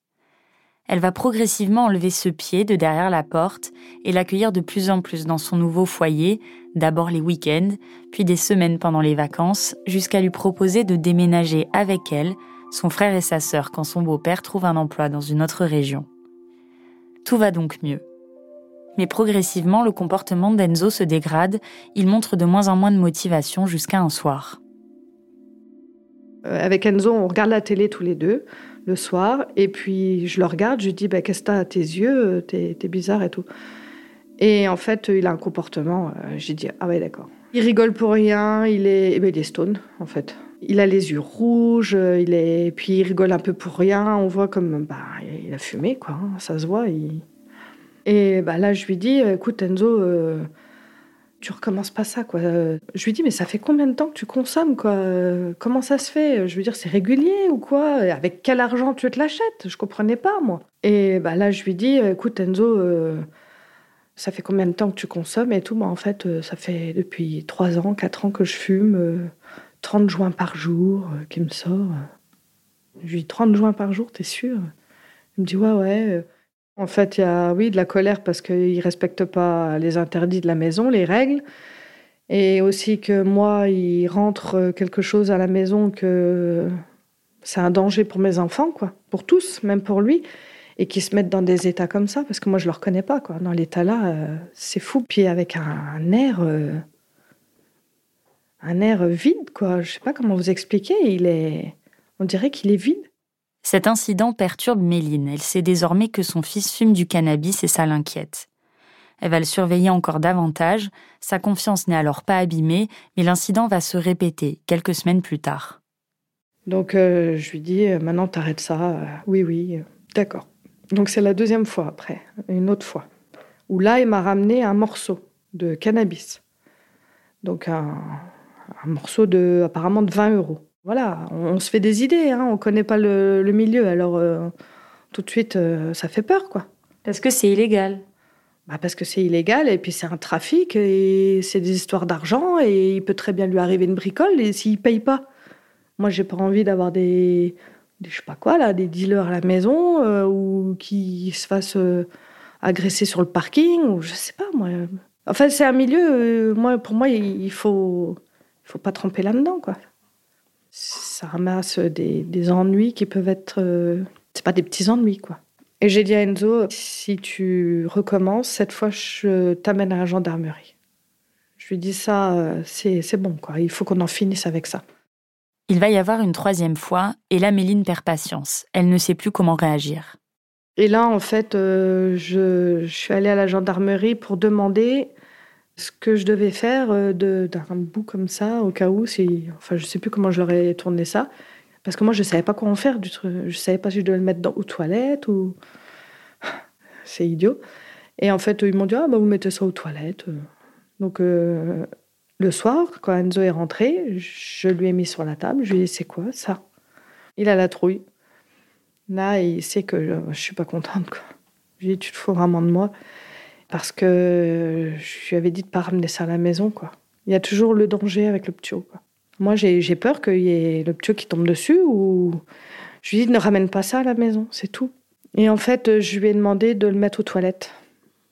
Elle va progressivement enlever ce pied de derrière la porte et l'accueillir de plus en plus dans son nouveau foyer, d'abord les week-ends, puis des semaines pendant les vacances, jusqu'à lui proposer de déménager avec elle, son frère et sa sœur quand son beau-père trouve un emploi dans une autre région. Tout va donc mieux. Mais progressivement, le comportement d'Enzo se dégrade, il montre de moins en moins de motivation jusqu'à un soir. Euh, avec Enzo, on regarde la télé tous les deux le soir, et puis je le regarde, je lui dis bah, Qu'est-ce que t'as à tes yeux T'es bizarre et tout. Et en fait, il a un comportement, euh, j'ai dit, ah ouais, d'accord. Il rigole pour rien, il est, eh ben, il est stone, en fait. Il a les yeux rouges, il est, puis il rigole un peu pour rien. On voit comme, bah, il a fumé, quoi. Hein, ça se voit. Et bah, là, je lui dis, écoute, Enzo, euh, tu recommences pas ça, quoi. Je lui dis, mais ça fait combien de temps que tu consommes, quoi? Comment ça se fait? Je veux dire, c'est régulier ou quoi? Avec quel argent tu te l'achètes? Je comprenais pas, moi. Et bah, là, je lui dis, écoute, Enzo, euh, ça fait combien de temps que tu consommes et tout? Moi, en fait, euh, ça fait depuis 3 ans, 4 ans que je fume, 30 euh, joints par jour euh, qui me sort. Je lui dis 30 joints par jour, t'es sûr? Il me dit ouais, ouais. En fait, il y a, oui, de la colère parce qu'il ne respecte pas les interdits de la maison, les règles. Et aussi que moi, il rentre quelque chose à la maison que c'est un danger pour mes enfants, quoi. Pour tous, même pour lui et qui se mettent dans des états comme ça, parce que moi je le reconnais pas, quoi. Dans l'état là, euh, c'est fou. Puis avec un, air, euh, un air vide, quoi. Je sais pas comment vous expliquer. Il est, on dirait qu'il est vide. Cet incident perturbe Méline. Elle sait désormais que son fils fume du cannabis et ça l'inquiète. Elle va le surveiller encore davantage. Sa confiance n'est alors pas abîmée, mais l'incident va se répéter quelques semaines plus tard. Donc euh, je lui dis maintenant t'arrêtes ça. oui oui, d'accord. Donc c'est la deuxième fois après, une autre fois, où là, il m'a ramené un morceau de cannabis. Donc un, morceau de apparemment de 20 euros. Voilà, on, se fait des idées, hein, on ne connaît pas le, milieu, alors euh, tout de suite, euh, ça fait peur, quoi. Parce que c'est illégal. Bah parce que c'est illégal et puis c'est un trafic et c'est des histoires d'argent et il peut très bien lui arriver une bricole et s'il paye pas. Moi, j'ai pas envie d'avoir des, je sais pas quoi, là, des dealers à la maison euh, ou qui se fassent agresser sur le parking ou je sais pas moi. Enfin, c'est un milieu, moi, pour moi, il faut, il faut pas tremper là-dedans, quoi. Ça ramasse des, des, ennuis qui peuvent être, c'est pas des petits ennuis, quoi. Et j'ai dit à Enzo, si tu recommences, cette fois, je t'amène à la gendarmerie. Je lui dis ça, c'est bon, quoi. Il faut qu'on en finisse avec ça. Il va y avoir une troisième fois, et là, Méline perd patience. Elle ne sait plus comment réagir. Et là, en fait, euh, je, suis allée à la gendarmerie pour demander ce que je devais faire euh, d'un bout comme ça, au cas où, si, enfin, je sais plus comment je leur ai tourné ça, parce que moi, je savais pas quoi en faire du truc. Je savais pas si je devais le mettre aux toilettes ou. C'est idiot. Et en fait, ils m'ont dit, ah, bah, vous mettez ça aux toilettes. Donc, euh, Le soir, quand Enzo est rentré, je lui ai mis sur la table, je lui ai dit c'est quoi ça? Il a la trouille. Là, il sait que je, ne suis pas contente. Quoi. Je lui ai dit tu te fous vraiment de moi parce que je lui avais dit de pas ramener ça à la maison. quoi. Il y a toujours le danger avec le ptio. Quoi. Moi, j'ai peur qu'il y ait le ptio qui tombe dessus ou je lui ai dit ne ramène pas ça à la maison, c'est tout. Et en fait, je lui ai demandé de le mettre aux toilettes.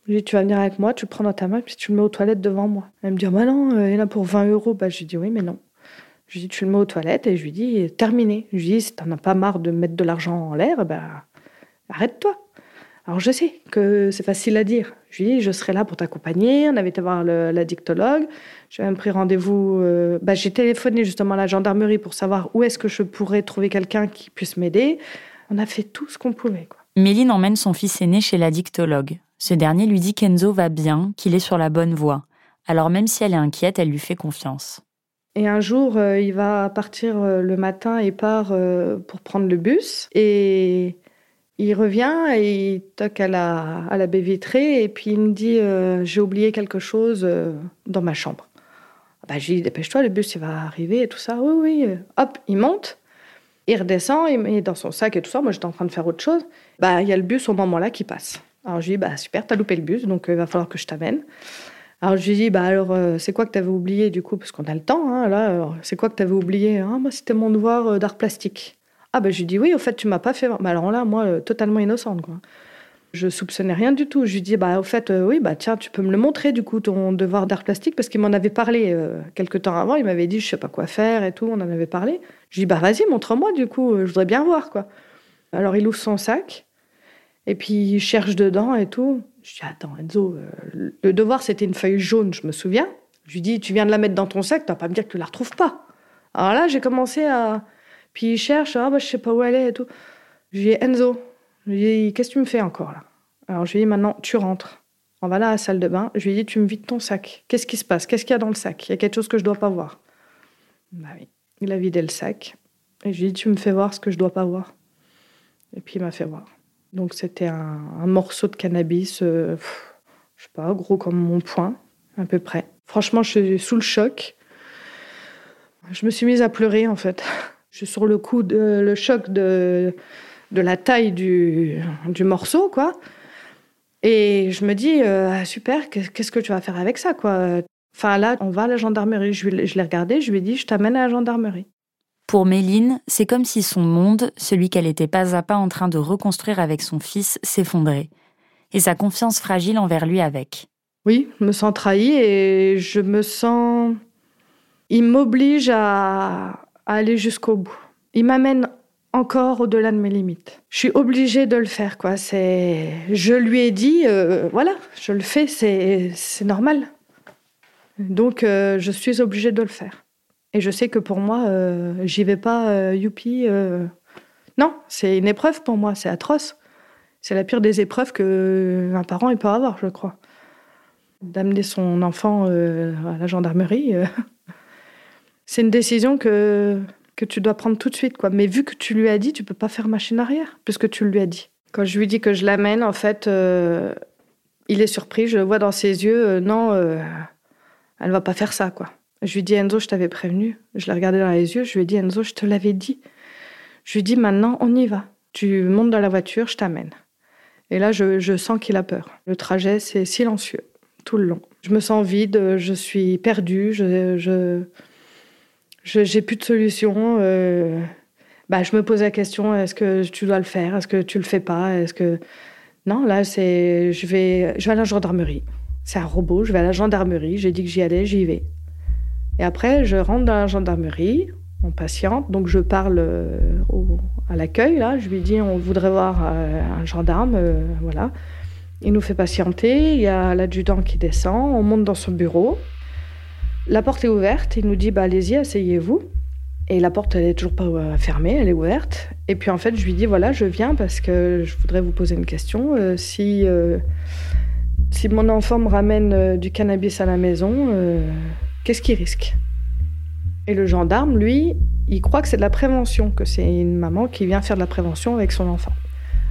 Je lui ai dit, tu vas venir avec moi, tu le prends dans ta main, puis tu le mets aux toilettes devant moi. Elle me dit, bah non, euh, il en a pour 20 euros. Bah, je lui ai dit, oui, mais non. Je lui ai dit, tu le mets aux toilettes, et je lui ai dit, terminé. Je lui ai dit, si t'en as pas marre de mettre de l'argent en l'air, bah, arrête-toi. Alors je sais que c'est facile à dire. Je lui ai dit, je serai là pour t'accompagner. On avait été voir la dictologue. J'ai même pris rendez-vous. Euh, bah, j'ai téléphoné justement à la gendarmerie pour savoir où est-ce que je pourrais trouver quelqu'un qui puisse m'aider. On a fait tout ce qu'on pouvait. Quoi. Méline emmène son fils aîné chez la dictologue. Ce dernier lui dit qu'Enzo va bien, qu'il est sur la bonne voie. Alors même si elle est inquiète, elle lui fait confiance. Et un jour, euh, il va partir euh, le matin et part euh, pour prendre le bus. Et il revient et il toque à la, à la baie vitrée et puis il me dit J'ai oublié quelque chose dans ma chambre. Bah, je lui dis Dépêche-toi, le bus il va arriver et tout ça. Oui, oui. Hop, il monte. Il redescend, il met dans son sac et tout ça. Moi, j'étais en train de faire autre chose. Bah, il y a le bus au moment-là qui passe. Alors, je lui dis, bah, super, t'as loupé le bus, donc il va falloir que je t'amène. Alors, je lui dis, bah, alors, euh, c'est quoi que t'avais oublié, du coup, parce qu'on a le temps, hein, là, c'est quoi que t'avais oublié? Ah, moi, c'était mon devoir euh, d'art plastique. Ah, bah, je lui dis, oui, au fait, tu m'as pas fait. Bah, alors là, moi, euh, totalement innocente, quoi. Je soupçonnais rien du tout. Je lui dis, bah, au fait, oui, bah, tiens, tu peux me le montrer, du coup, ton devoir d'art plastique, parce qu'il m'en avait parlé quelques temps avant. Il m'avait dit, je sais pas quoi faire et tout, on en avait parlé. Je lui dis, bah, vas-y, montre-moi, du coup, je voudrais bien voir, quoi. Alors, il ouvre son sac. Et puis il cherche dedans et tout. Je dis Attends, Enzo, euh, le devoir c'était une feuille jaune, je me souviens. Je lui dis Tu viens de la mettre dans ton sac, tu vas pas me dire que tu la retrouves pas. Alors là, j'ai commencé à. Puis il cherche Ah, bah je sais pas où elle est et tout. Je lui dis Enzo, Qu'est-ce que tu me fais encore là? Alors je lui dis Maintenant, tu rentres. On va là à la salle de bain. Je lui dis Tu me vides ton sac. Qu'est-ce qui se passe? Qu'est-ce qu'il y a dans le sac? Il y a quelque chose que je dois pas voir. Bah. Il a vidé le sac. Et je lui dis Tu me fais voir ce que je dois pas voir. Et puis il m'a fait voir. Donc c'était un, morceau de cannabis, euh, je sais pas, gros comme mon poing, à peu près. Franchement, je suis sous le choc. Je me suis mise à pleurer en fait. Je suis sur le coup de le choc de, de la taille du, du morceau, quoi. Et je me dis, euh, super, qu'est-ce que tu vas faire avec ça, quoi? Enfin là, on va à la gendarmerie. Je, je l'ai regardé, je lui ai dit, je t'amène à la gendarmerie. Pour Méline, c'est comme si son monde, celui qu'elle était pas à pas en train de reconstruire avec son fils, s'effondrait. Et sa confiance fragile envers lui avec. Oui, je me sens trahie et je me sens. Il m'oblige à... aller jusqu'au bout. Il m'amène encore au-delà de mes limites. Je suis obligée de le faire, quoi. C'est, je lui ai dit, euh, voilà, je le fais, c'est, c'est normal. Donc, euh, je suis obligée de le faire. Et je sais que pour moi, euh, j'y vais pas, youpi. Non, c'est une épreuve pour moi, c'est atroce. C'est la pire des épreuves qu'un parent il peut avoir, je crois. D'amener son enfant à la gendarmerie, c'est une décision que, que tu dois prendre tout de suite. Quoi. Mais vu que tu lui as dit, tu peux pas faire machine arrière, puisque tu lui as dit. Quand je lui dis que je l'amène, en fait, il est surpris, je le vois dans ses yeux, non, elle va pas faire ça, quoi. Je lui dis Enzo, je t'avais prévenu. Je l'ai regardé dans les yeux. Je lui ai dit Enzo, je te l'avais dit. Je lui dit maintenant, on y va. Tu montes dans la voiture, je t'amène. Et là, je, sens qu'il a peur. Le trajet, c'est silencieux tout le long. Je me sens vide, je suis perdue, je, je, j'ai plus de solution. Euh, bah, je me pose la question est-ce que tu dois le faire? Est-ce que tu le fais pas? Est-ce que non Là, c'est je vais, je vais à la gendarmerie. C'est un robot. Je vais à la gendarmerie. J'ai dit que j'y allais, j'y vais. Et après, je rentre dans la gendarmerie, on patiente, donc je parle euh, à l'accueil, là, je lui dis on voudrait voir euh, un gendarme, voilà. Il nous fait patienter, il y a l'adjudant qui descend, on monte dans son bureau. La porte est ouverte, il nous dit bah, allez-y, asseyez-vous. Et la porte, elle est toujours pas fermée, elle est ouverte. Et puis en fait, je lui dis voilà, je viens parce que je voudrais vous poser une question. si, si mon enfant me ramène du cannabis à la maison, qu'est-ce qu'il risque? Et le gendarme, lui, il croit que c'est de la prévention, que c'est une maman qui vient faire de la prévention avec son enfant.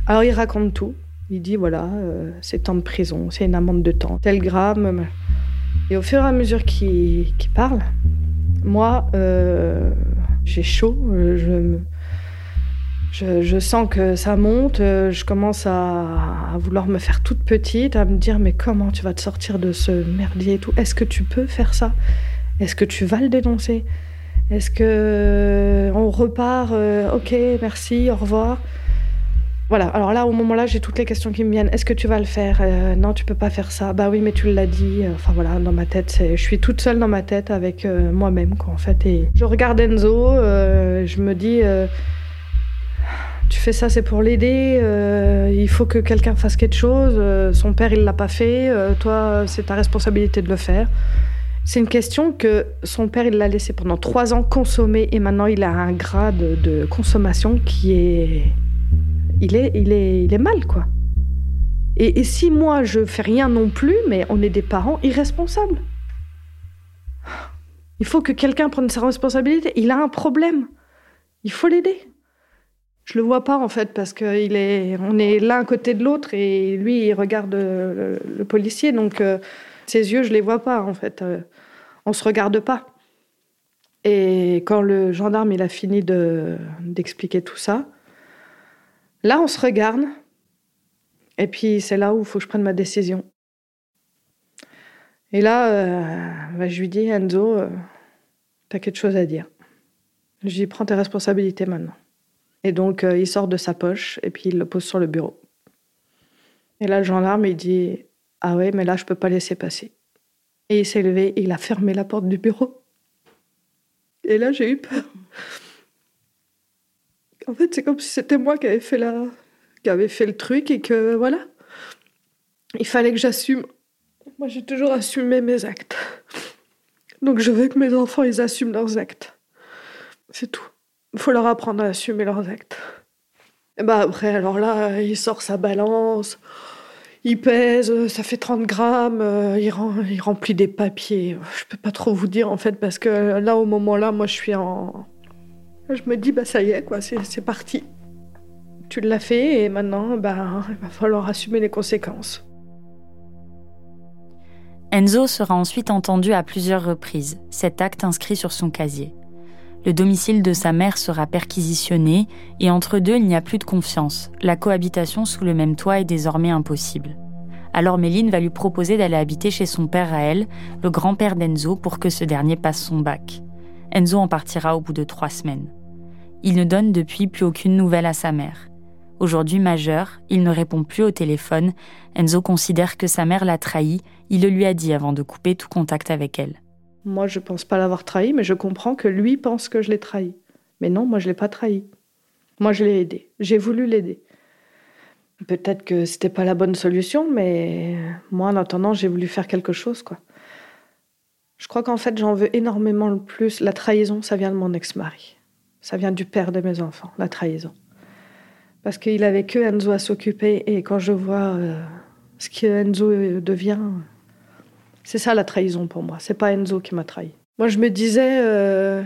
Alors il raconte tout. Il dit voilà, euh, c'est temps de prison, c'est une amende de temps, tel gramme. Et au fur et à mesure qu'il parle, moi, euh, j'ai chaud. Je, je, je, sens que ça monte. Je commence à, vouloir me faire toute petite, à me dire mais comment tu vas te sortir de ce merdier et tout? Est-ce que tu peux faire ça? Est-ce que tu vas le dénoncer? Est-ce que on repart euh, Ok, merci, au revoir? Voilà, alors là, au moment-là, j'ai toutes les questions qui me viennent. Est-ce que tu vas le faire? Euh, Non, tu peux pas faire ça. Bah oui, mais tu l'as dit. Enfin voilà, dans ma tête, je suis toute seule dans ma tête avec euh, moi-même, quoi, en fait. Et je regarde Enzo, euh, je me dis, euh, tu fais ça, c'est pour l'aider. euh, il faut que quelqu'un fasse quelque chose. euh, son père, il l'a pas fait. euh, toi, c'est ta responsabilité de le faire. C'est une question que son père, il l'a laissé pendant trois ans consommer et maintenant il a un grade de consommation qui est il est, il est, il est mal, quoi. Et, si moi, je fais rien non plus, mais on est des parents irresponsables. Il faut que quelqu'un prenne sa responsabilité. Il a un problème. Il faut l'aider. Je le vois pas, en fait, parce qu'il est, on est l'un côté de l'autre et lui, il regarde le, le policier. Donc, euh, ses yeux, je les vois pas, en fait. Euh, on se regarde pas. Et quand le gendarme, il a fini de, d'expliquer tout ça, Là, on se regarde. Et puis, c'est là où il faut que je prenne ma décision. Et là, euh, bah, je lui dis, Enzo, euh, t'as quelque chose à dire. Je lui dis, prends tes responsabilités maintenant. Et donc, euh, il sort de sa poche et puis il le pose sur le bureau. Et là, le gendarme, il dit, ah ouais, mais là, je peux pas laisser passer. Et il s'est levé il a fermé la porte du bureau. Et là, j'ai eu peur. En fait, c'est comme si c'était moi qui avait fait la, qui avait fait le truc et que voilà, il fallait que j'assume. Moi, j'ai toujours assumé mes actes. Donc, je veux que mes enfants ils assument leurs actes. C'est tout. Il faut leur apprendre à assumer leurs actes. Et bah après, alors là, il sort sa balance, il pèse, ça fait 30 grammes, il, rem il remplit des papiers. Je peux pas trop vous dire en fait parce que là, au moment là, moi, je suis en je me dis, bah ça y est, quoi, c'est parti. Tu l'as fait et maintenant, bah, il va falloir assumer les conséquences. Enzo sera ensuite entendu à plusieurs reprises, cet acte inscrit sur son casier. Le domicile de sa mère sera perquisitionné et entre deux, il n'y a plus de confiance. La cohabitation sous le même toit est désormais impossible. Alors Méline va lui proposer d'aller habiter chez son père à elle, le grand-père d'Enzo, pour que ce dernier passe son bac. Enzo en partira au bout de trois semaines. Il ne donne depuis plus aucune nouvelle à sa mère. Aujourd'hui majeur, il ne répond plus au téléphone. Enzo considère que sa mère l'a trahi. Il le lui a dit avant de couper tout contact avec elle. Moi, je pense pas l'avoir trahi, mais je comprends que lui pense que je l'ai trahi. Mais non, moi, je l'ai pas trahi. Moi, je l'ai aidé. J'ai voulu l'aider. Peut-être que c'était pas la bonne solution, mais moi, en attendant, j'ai voulu faire quelque chose, quoi. Je crois qu'en fait, j'en veux énormément le plus. La trahison, ça vient de mon ex-mari. Ça vient du père de mes enfants, la trahison. Parce qu'il avait que Enzo à s'occuper et quand je vois euh, ce que Enzo devient, c'est ça la trahison pour moi. C'est pas Enzo qui m'a trahi. Moi, je me disais, euh,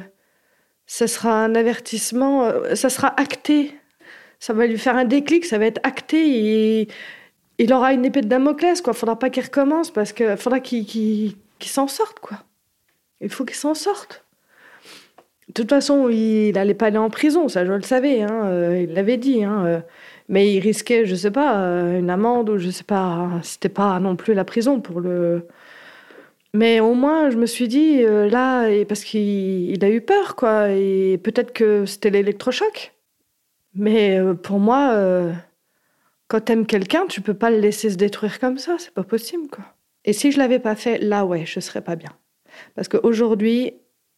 ça sera un avertissement, euh, ça sera acté. Ça va lui faire un déclic, ça va être acté. Il aura une épée de Damoclès, quoi. Faudra pas qu'il recommence parce que faudra qu'il qu qu'il s'en sorte, quoi. Il faut qu'il s'en sorte. De toute façon, il n'allait pas aller en prison, ça je le savais, hein, euh, il l'avait dit. Hein, euh, mais il risquait, je sais pas, euh, une amende ou je sais pas. C'était pas non plus la prison pour le. Mais au moins, je me suis dit, là, parce qu'il il a eu peur, quoi, et peut-être que c'était l'électrochoc. Mais pour moi, quand t'aimes quelqu'un, tu peux pas le laisser se détruire comme ça, c'est pas possible, quoi. Et si je l'avais pas fait, là, ouais, je serais pas bien. Parce qu'aujourd'hui,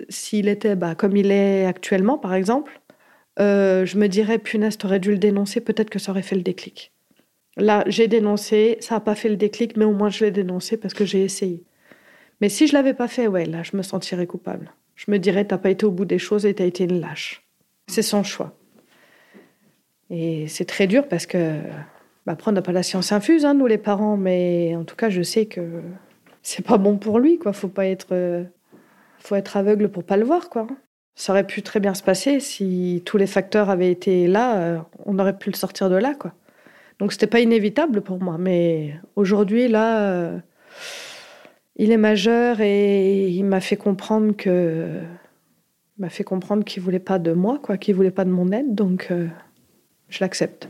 s'il était bah, comme il est actuellement, par exemple, euh, je me dirais, punaise, t'aurais dû le dénoncer, peut-être que ça aurait fait le déclic. Là, j'ai dénoncé, ça n'a pas fait le déclic, mais au moins je l'ai dénoncé parce que j'ai essayé. Mais si je l'avais pas fait, ouais, là, je me sentirais coupable. Je me dirais, t'as pas été au bout des choses et t'as été une lâche. C'est son choix. Et c'est très dur parce que, bah, après, on n'a pas la science infuse, hein, nous les parents, mais en tout cas, je sais que c'est pas bon pour lui, quoi. Faut pas être, euh, faut être aveugle pour pas le voir, quoi. Ça aurait pu très bien se passer si tous les facteurs avaient été là, euh, on aurait pu le sortir de là, quoi. Donc c'était pas inévitable pour moi, mais aujourd'hui, là, euh, Il est majeur et il m'a fait comprendre que m'a fait comprendre qu'il voulait pas de moi, quoi, qu'il voulait pas de mon aide, donc euh, je l'accepte.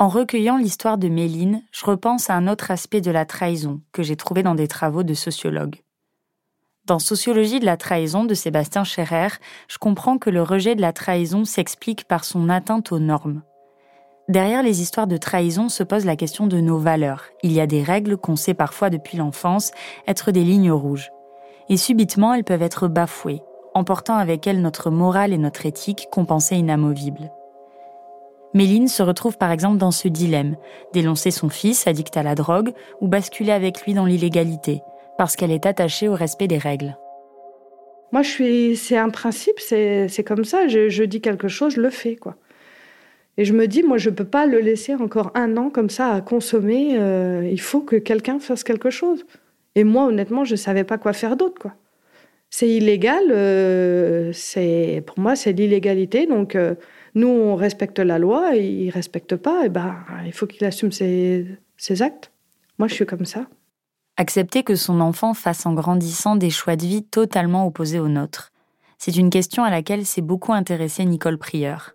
En recueillant l'histoire de Méline, je repense à un autre aspect de la trahison que j'ai trouvé dans des travaux de sociologues. Dans Sociologie de la trahison de Sébastien Scherer, je comprends que le rejet de la trahison s'explique par son atteinte aux normes. Derrière les histoires de trahison se pose la question de nos valeurs. Il y a des règles qu'on sait parfois depuis l'enfance être des lignes rouges. Et subitement, elles peuvent être bafouées, emportant avec elles notre morale et notre éthique compensées inamovibles. Méline se retrouve par exemple dans ce dilemme, dénoncer son fils addict à la drogue ou basculer avec lui dans l'illégalité, parce qu'elle est attachée au respect des règles. Moi, je suis, c'est un principe, c'est, comme ça. Je, dis quelque chose, je le fais, quoi. Et je me dis, moi, je peux pas le laisser encore un an comme ça à consommer. Euh, il faut que quelqu'un fasse quelque chose. Et moi, honnêtement, je savais pas quoi faire d'autre, quoi. C'est illégal. Euh, c'est pour moi, c'est l'illégalité. Donc, euh, nous, on respecte la loi. Et il respecte pas. Et ben, il faut qu'il assume ses, ses actes. Moi, je suis comme ça. Accepter que son enfant fasse en grandissant des choix de vie totalement opposés aux nôtres. C'est une question à laquelle s'est beaucoup intéressée Nicole Prieur.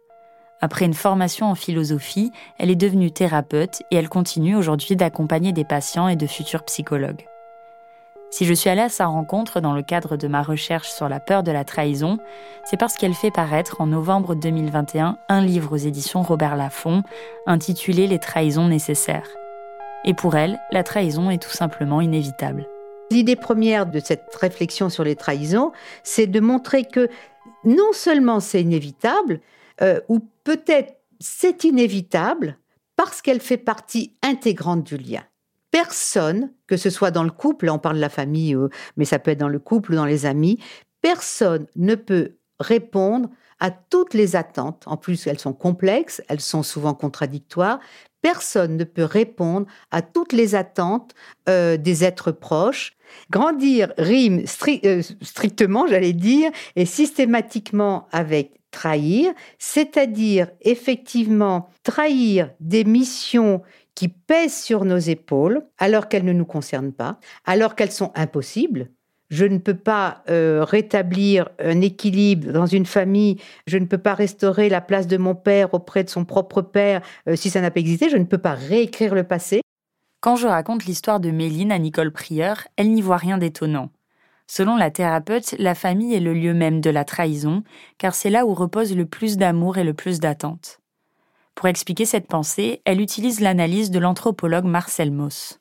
Après une formation en philosophie, elle est devenue thérapeute et elle continue aujourd'hui d'accompagner des patients et de futurs psychologues. Si je suis allée à sa rencontre dans le cadre de ma recherche sur la peur de la trahison, c'est parce qu'elle fait paraître en novembre 2021 un livre aux éditions Robert Laffont intitulé Les trahisons nécessaires. Et pour elle, la trahison est tout simplement inévitable. L'idée première de cette réflexion sur les trahisons, c'est de montrer que non seulement c'est inévitable, euh, ou peut-être c'est inévitable parce qu'elle fait partie intégrante du lien. Personne, que ce soit dans le couple, on parle de la famille, euh, mais ça peut être dans le couple ou dans les amis, personne ne peut répondre à toutes les attentes. En plus, elles sont complexes, elles sont souvent contradictoires personne ne peut répondre à toutes les attentes euh, des êtres proches. Grandir rime euh, strictement, j'allais dire, et systématiquement avec trahir, c'est-à-dire effectivement trahir des missions qui pèsent sur nos épaules alors qu'elles ne nous concernent pas, alors qu'elles sont impossibles, je ne peux pas euh, rétablir un équilibre dans une famille, je ne peux pas restaurer la place de mon père auprès de son propre père euh, si ça n'a pas existé, je ne peux pas réécrire le passé. Quand je raconte l'histoire de Méline à Nicole Prieur, elle n'y voit rien d'étonnant. Selon la thérapeute, la famille est le lieu même de la trahison, car c'est là où repose le plus d'amour et le plus d'attente. Pour expliquer cette pensée, elle utilise l'analyse de l'anthropologue Marcel Mauss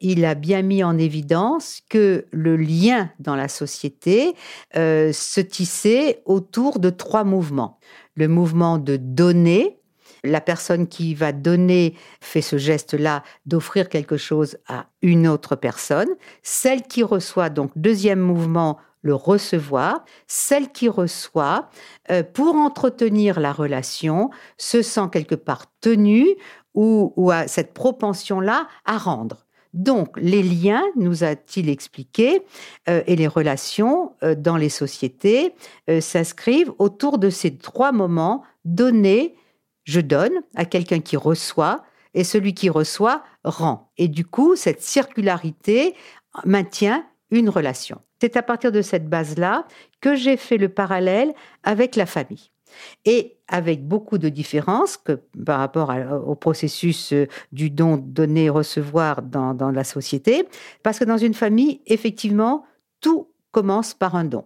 il a bien mis en évidence que le lien dans la société euh, se tissait autour de trois mouvements. Le mouvement de donner, la personne qui va donner fait ce geste-là d'offrir quelque chose à une autre personne. Celle qui reçoit, donc deuxième mouvement, le recevoir. Celle qui reçoit, euh, pour entretenir la relation, se sent quelque part tenue ou, ou a cette propension-là à rendre. Donc, les liens, nous a-t-il expliqué, euh, et les relations euh, dans les sociétés euh, s'inscrivent autour de ces trois moments donner, je donne à quelqu'un qui reçoit, et celui qui reçoit rend. Et du coup, cette circularité maintient une relation. C'est à partir de cette base-là que j'ai fait le parallèle avec la famille et avec beaucoup de différences que, par rapport au processus euh, du don, donner, recevoir dans, la société, parce que dans une famille, effectivement, tout commence par un don.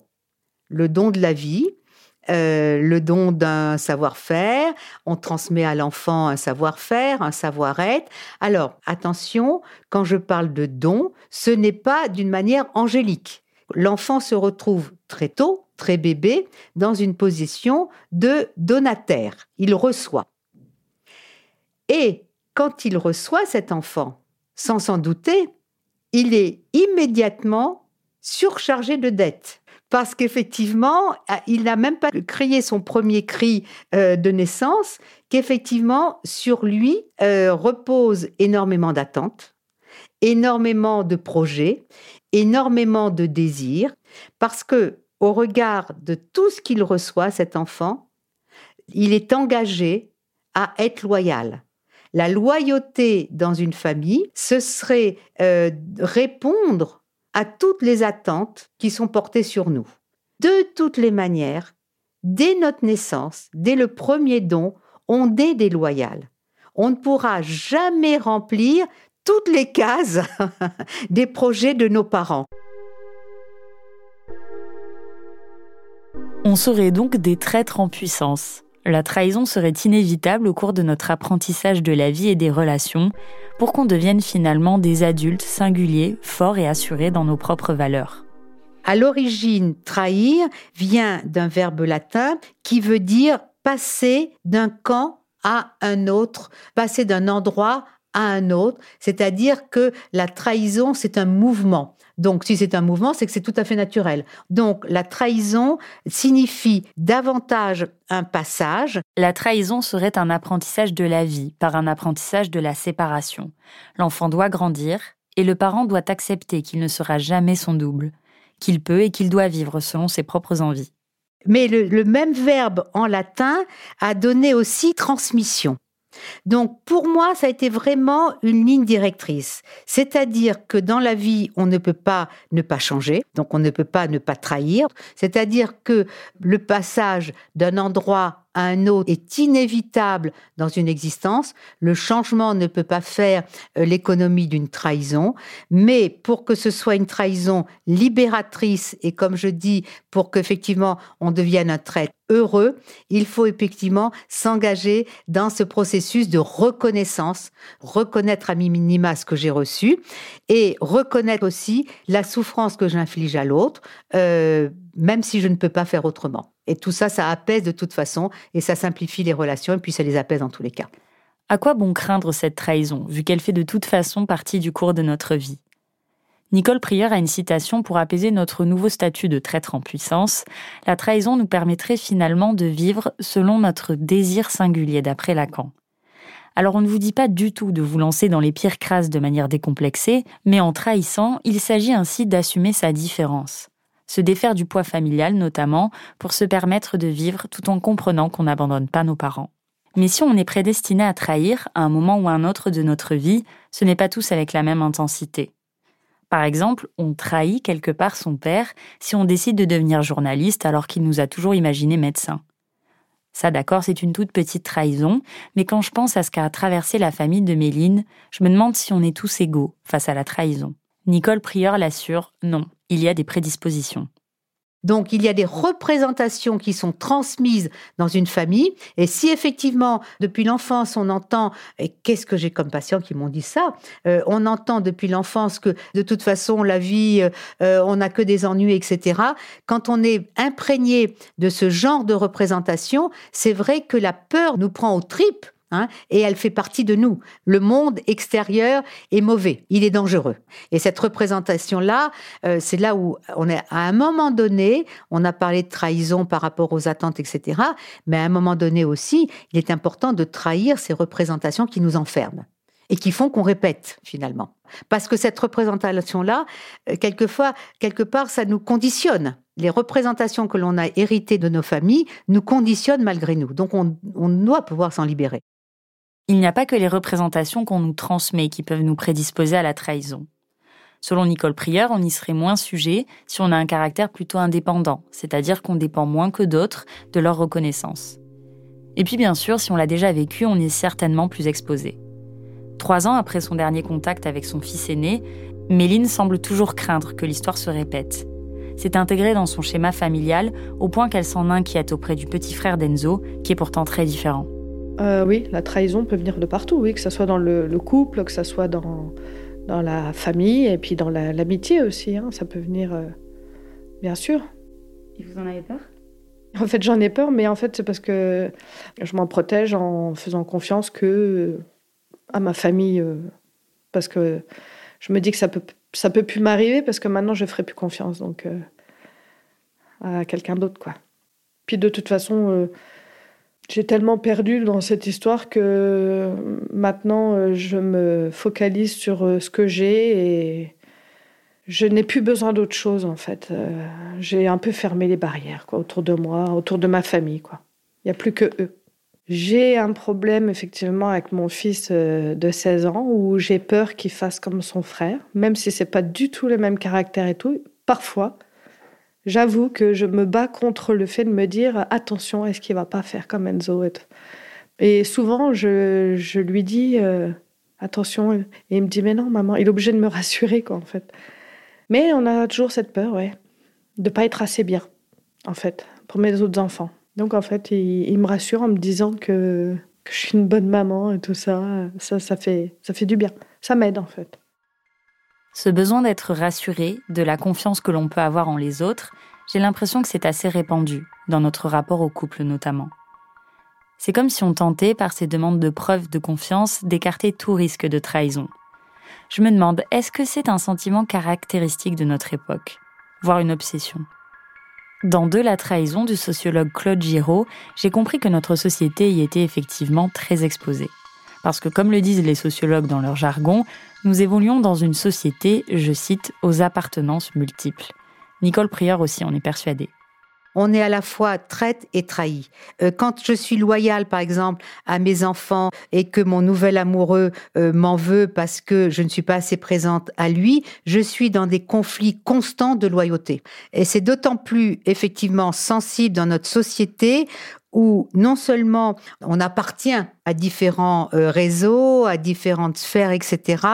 Le don de la vie, euh, le don d'un savoir-faire, on transmet à l'enfant un savoir-faire, un savoir-être. Alors, attention, quand je parle de don, ce n'est pas d'une manière angélique. L'enfant se retrouve très tôt très bébé, dans une position de donataire. Il reçoit. Et quand il reçoit cet enfant, sans s'en douter, il est immédiatement surchargé de dettes. Parce qu'effectivement, ah, il n'a même pas crié son premier cri euh, de naissance, qu'effectivement, sur lui euh, repose énormément d'attentes, énormément de projets, énormément de désirs, parce que au regard de tout ce qu'il reçoit, cet enfant, il est engagé à être loyal. La loyauté dans une famille, ce serait euh, répondre à toutes les attentes qui sont portées sur nous. De toutes les manières, dès notre naissance, dès le premier don, on est déloyal. On ne pourra jamais remplir toutes les cases des projets de nos parents. On serait donc des traîtres en puissance. La trahison serait inévitable au cours de notre apprentissage de la vie et des relations pour qu'on devienne finalement des adultes singuliers, forts et assurés dans nos propres valeurs. À l'origine, trahir vient d'un verbe latin qui veut dire passer d'un camp à un autre, passer d'un endroit à un autre, c'est-à-dire que la trahison, c'est un mouvement. Donc, si c'est un mouvement, c'est que c'est tout à fait naturel. Donc, la trahison signifie davantage un passage. La trahison serait un apprentissage de la vie par un apprentissage de la séparation. L'enfant doit grandir et le parent doit accepter qu'il ne sera jamais son double, qu'il peut et qu'il doit vivre selon ses propres envies. Mais le, le même verbe en latin a donné aussi transmission. Donc pour moi, ça a été vraiment une ligne directrice. C'est-à-dire que dans la vie, on ne peut pas ne pas changer, donc on ne peut pas ne pas trahir. C'est-à-dire que le passage d'un endroit un autre est inévitable dans une existence. Le changement ne peut pas faire euh, l'économie d'une trahison, mais pour que ce soit une trahison libératrice et comme je dis, pour qu'effectivement on devienne un trait heureux, il faut effectivement s'engager dans ce processus de reconnaissance, reconnaître à minima ce que j'ai reçu et reconnaître aussi la souffrance que j'inflige à l'autre, euh, même si je ne peux pas faire autrement. Et tout ça, ça apaise de toute façon et ça simplifie les relations et puis ça les apaise dans tous les cas. À quoi bon craindre cette trahison, vu qu'elle fait de toute façon partie du cours de notre vie? Nicole Prieur a une citation pour apaiser notre nouveau statut de traître en puissance. La trahison nous permettrait finalement de vivre selon notre désir singulier, d'après Lacan. Alors on ne vous dit pas du tout de vous lancer dans les pires crasses de manière décomplexée, mais en trahissant, il s'agit ainsi d'assumer sa différence. Se défaire du poids familial notamment, pour se permettre de vivre tout en comprenant qu'on n'abandonne pas nos parents. Mais si on est prédestiné à trahir à un moment ou un autre de notre vie, ce n'est pas tous avec la même intensité. Par exemple, on trahit quelque part son père si on décide de devenir journaliste alors qu'il nous a toujours imaginé médecin. Ça, d'accord, c'est une toute petite trahison, mais quand je pense à ce qu'a traversé la famille de Méline, je me demande si on est tous égaux face à la trahison. Nicole Prieur l'assure, non, il y a des prédispositions. Donc il y a des représentations qui sont transmises dans une famille. Et si effectivement, depuis l'enfance, on entend, et qu'est-ce que j'ai comme patients qui m'ont dit ça, euh, on entend depuis l'enfance que de toute façon, la vie, euh, euh, on n'a que des ennuis, etc. Quand on est imprégné de ce genre de représentation, c'est vrai que la peur nous prend aux tripes Hein, et elle fait partie de nous. Le monde extérieur est mauvais, il est dangereux. Et cette représentation-là, euh, c'est là où on est à un moment donné, on a parlé de trahison par rapport aux attentes, etc. Mais à un moment donné aussi, il est important de trahir ces représentations qui nous enferment et qui font qu'on répète finalement. Parce que cette représentation-là, euh, quelquefois, quelque part, ça nous conditionne. Les représentations que l'on a héritées de nos familles nous conditionnent malgré nous. Donc on doit pouvoir s'en libérer. Il n'y a pas que les représentations qu'on nous transmet qui peuvent nous prédisposer à la trahison. Selon Nicole Prieur, on y serait moins sujet si on a un caractère plutôt indépendant, c'est-à-dire qu'on dépend moins que d'autres de leur reconnaissance. Et puis bien sûr, si on l'a déjà vécu, on est certainement plus exposé. Trois ans après son dernier contact avec son fils aîné, Méline semble toujours craindre que l'histoire se répète. C'est intégré dans son schéma familial au point qu'elle s'en inquiète auprès du petit frère d'Enzo, qui est pourtant très différent. Euh, oui, la trahison peut venir de partout, oui, que ce soit dans le, couple, que ce soit dans, dans la famille et puis dans l'amitié aussi. Hein, ça peut venir, euh, bien sûr. Et vous en avez peur? En fait, j'en ai peur, mais en fait, c'est parce que je m'en protège en faisant confiance que euh, à ma famille, parce que je me dis que ça peut ça peut plus m'arriver parce que maintenant je ferai plus confiance donc à quelqu'un d'autre quoi. Puis de toute façon j'ai tellement perdu dans cette histoire que maintenant euh, je me focalise sur euh, ce que j'ai et je n'ai plus besoin d'autre chose en fait. Euh, j'ai un peu fermé les barrières quoi, autour de moi, autour de ma famille. Quoi. Il n'y a plus que eux. J'ai un problème effectivement avec mon fils euh, de 16 ans où j'ai peur qu'il fasse comme son frère, même si c'est pas du tout le même caractère et tout. Parfois, j'avoue que je me bats contre le fait de me dire attention, est-ce qu'il va pas faire comme Enzo et, souvent, je, je lui dis euh, attention, et il me dit mais non, maman, il est obligé de me rassurer quoi en fait. Mais on a toujours cette peur, ouais, de pas être assez bien, en fait, pour mes autres enfants. Donc en fait, il, me rassure en me disant que, que, je suis une bonne maman et tout ça. Ça, ça fait, ça fait du bien. Ça m'aide en fait. Ce besoin d'être rassuré, de la confiance que l'on peut avoir en les autres, j'ai l'impression que c'est assez répandu, dans notre rapport au couple notamment. C'est comme si on tentait, par ces demandes de preuves de confiance, d'écarter tout risque de trahison. Je me demande, est-ce que c'est un sentiment caractéristique de notre époque, voire une obsession Dans De la trahison du sociologue Claude Giraud, j'ai compris que notre société y était effectivement très exposée. Parce que comme le disent les sociologues dans leur jargon, nous évoluons dans une société, je cite, aux appartenances multiples. Nicole Prieur aussi en est persuadée on est à la fois traite et trahi. Euh, quand je suis loyale, par exemple, à mes enfants et que mon nouvel amoureux euh, m'en veut parce que je ne suis pas assez présente à lui, je suis dans des conflits constants de loyauté. Et c'est d'autant plus effectivement sensible dans notre société où non seulement on appartient à différents euh, réseaux, à différentes sphères, etc.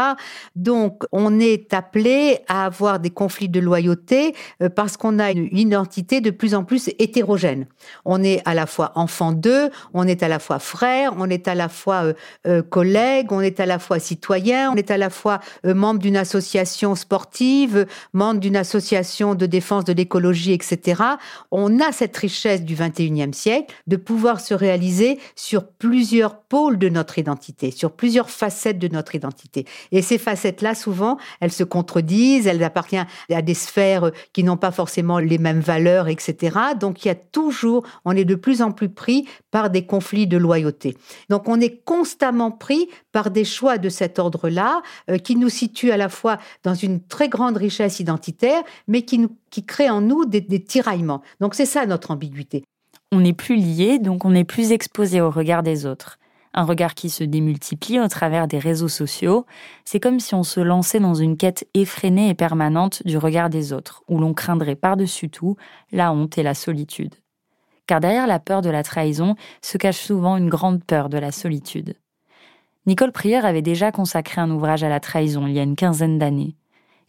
Donc, on est appelé à avoir des conflits de loyauté euh, parce qu'on a une identité de plus en plus hétérogène. On est à la fois enfant d'eux, on est à la fois frère, on est à la fois euh, collègue, on est à la fois citoyen, on est à la fois membre d'une association sportive, membre d'une association de défense de l'écologie, etc. On a cette richesse du 21e siècle de pouvoir se réaliser sur plusieurs pôles de notre identité, sur plusieurs facettes de notre identité. Et ces facettes-là, souvent, elles se contredisent, elles appartiennent à des sphères qui n'ont pas forcément les mêmes valeurs, etc. Donc il y a toujours, on est de plus en plus pris par des conflits de loyauté. Donc on est constamment pris par des choix de cet ordre-là, euh, qui nous situent à la fois dans une très grande richesse identitaire, mais qui, nous, qui créent en nous des, des tiraillements. Donc c'est ça notre ambiguïté. On n'est plus lié, donc on est plus exposé au regard des autres un regard qui se démultiplie au travers des réseaux sociaux, c'est comme si on se lançait dans une quête effrénée et permanente du regard des autres, où l'on craindrait par-dessus tout la honte et la solitude. Car derrière la peur de la trahison se cache souvent une grande peur de la solitude. Nicole Prieur avait déjà consacré un ouvrage à la trahison il y a une quinzaine d'années.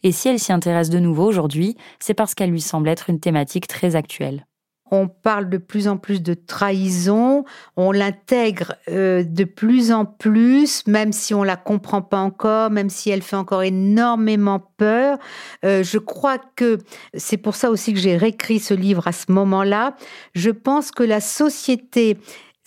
Et si elle s'y intéresse de nouveau aujourd'hui, c'est parce qu'elle lui semble être une thématique très actuelle on parle de plus en plus de trahison, on l'intègre euh, de plus en plus, même si on la comprend pas encore, même si elle fait encore énormément peur. Euh, je crois que c'est pour ça aussi que j'ai réécrit ce livre à ce moment-là. Je pense que la société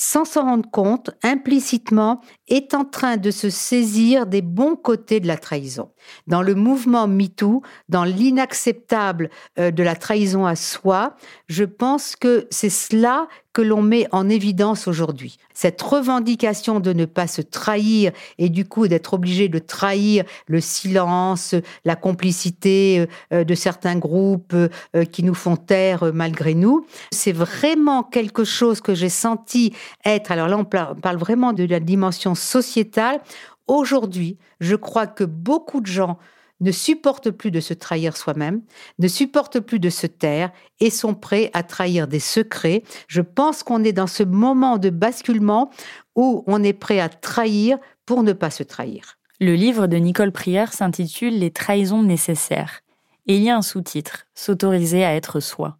sans s'en rendre compte, implicitement, est en train de se saisir des bons côtés de la trahison. Dans le mouvement MeToo, dans l'inacceptable euh, de la trahison à soi, je pense que c'est cela que l'on met en évidence aujourd'hui. Cette revendication de ne pas se trahir et du coup d'être obligé de trahir le silence, la complicité euh, de certains groupes euh, qui nous font taire malgré nous, c'est vraiment quelque chose que j'ai senti être, alors là on parle vraiment de la dimension sociétale, aujourd'hui je crois que beaucoup de gens ne supportent plus de se trahir soi-même, ne supportent plus de se taire et sont prêts à trahir des secrets. Je pense qu'on est dans ce moment de basculement où on est prêt à trahir pour ne pas se trahir. Le livre de Nicole Prière s'intitule Les trahisons nécessaires. Et il y a un sous-titre, S'autoriser à être soi.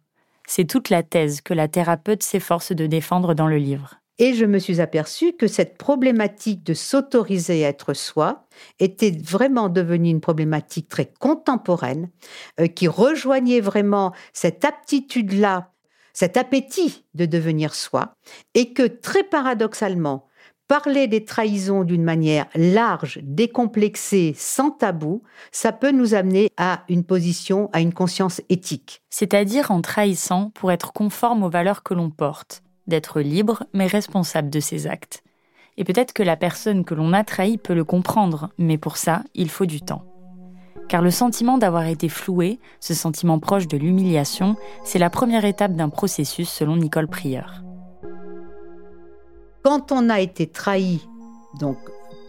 C'est toute la thèse que la thérapeute s'efforce de défendre dans le livre. Et je me suis aperçue que cette problématique de s'autoriser à être soi était vraiment devenue une problématique très contemporaine, euh, qui rejoignait vraiment cette aptitude-là, cet appétit de devenir soi, et que très paradoxalement, parler des trahisons d'une manière large, décomplexée, sans tabou, ça peut nous amener à une position, à une conscience éthique. C'est-à-dire en trahissant pour être conforme aux valeurs que l'on porte d'être libre mais responsable de ses actes. Et peut-être que la personne que l'on a trahi peut le comprendre, mais pour ça, il faut du temps. Car le sentiment d'avoir été floué, ce sentiment proche de l'humiliation, c'est la première étape d'un processus selon Nicole Prieur. Quand on a été trahi, donc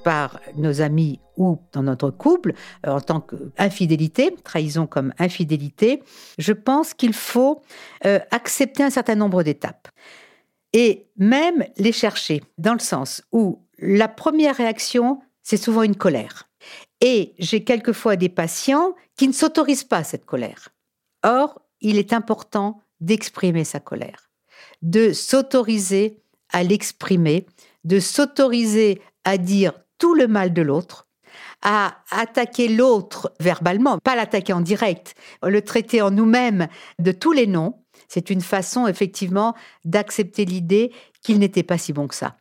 par nos amis ou dans notre couple, euh, en tant qu'infidélité, trahison comme infidélité, je pense qu'il faut euh, accepter un certain nombre d'étapes et même les chercher, dans le sens où la première réaction, c'est souvent une colère. Et j'ai quelquefois des patients qui ne s'autorisent pas cette colère. Or, il est important d'exprimer sa colère, de s'autoriser à l'exprimer, de s'autoriser à dire tout le mal de l'autre, à attaquer l'autre verbalement, pas l'attaquer en direct, le traiter en nous-mêmes de tous les noms, c'est une façon effectivement d'accepter l'idée qu'il n'était pas si bon que ça.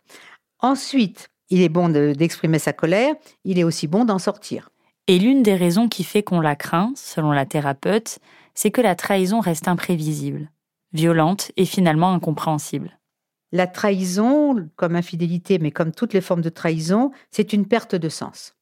Ensuite, il est bon d'exprimer sa colère, il est aussi bon d'en sortir. Et l'une des raisons qui fait qu'on la craint, selon la thérapeute, c'est que la trahison reste imprévisible, violente et finalement incompréhensible. La trahison, comme infidélité, mais comme toutes les formes de trahison, c'est une perte de sens.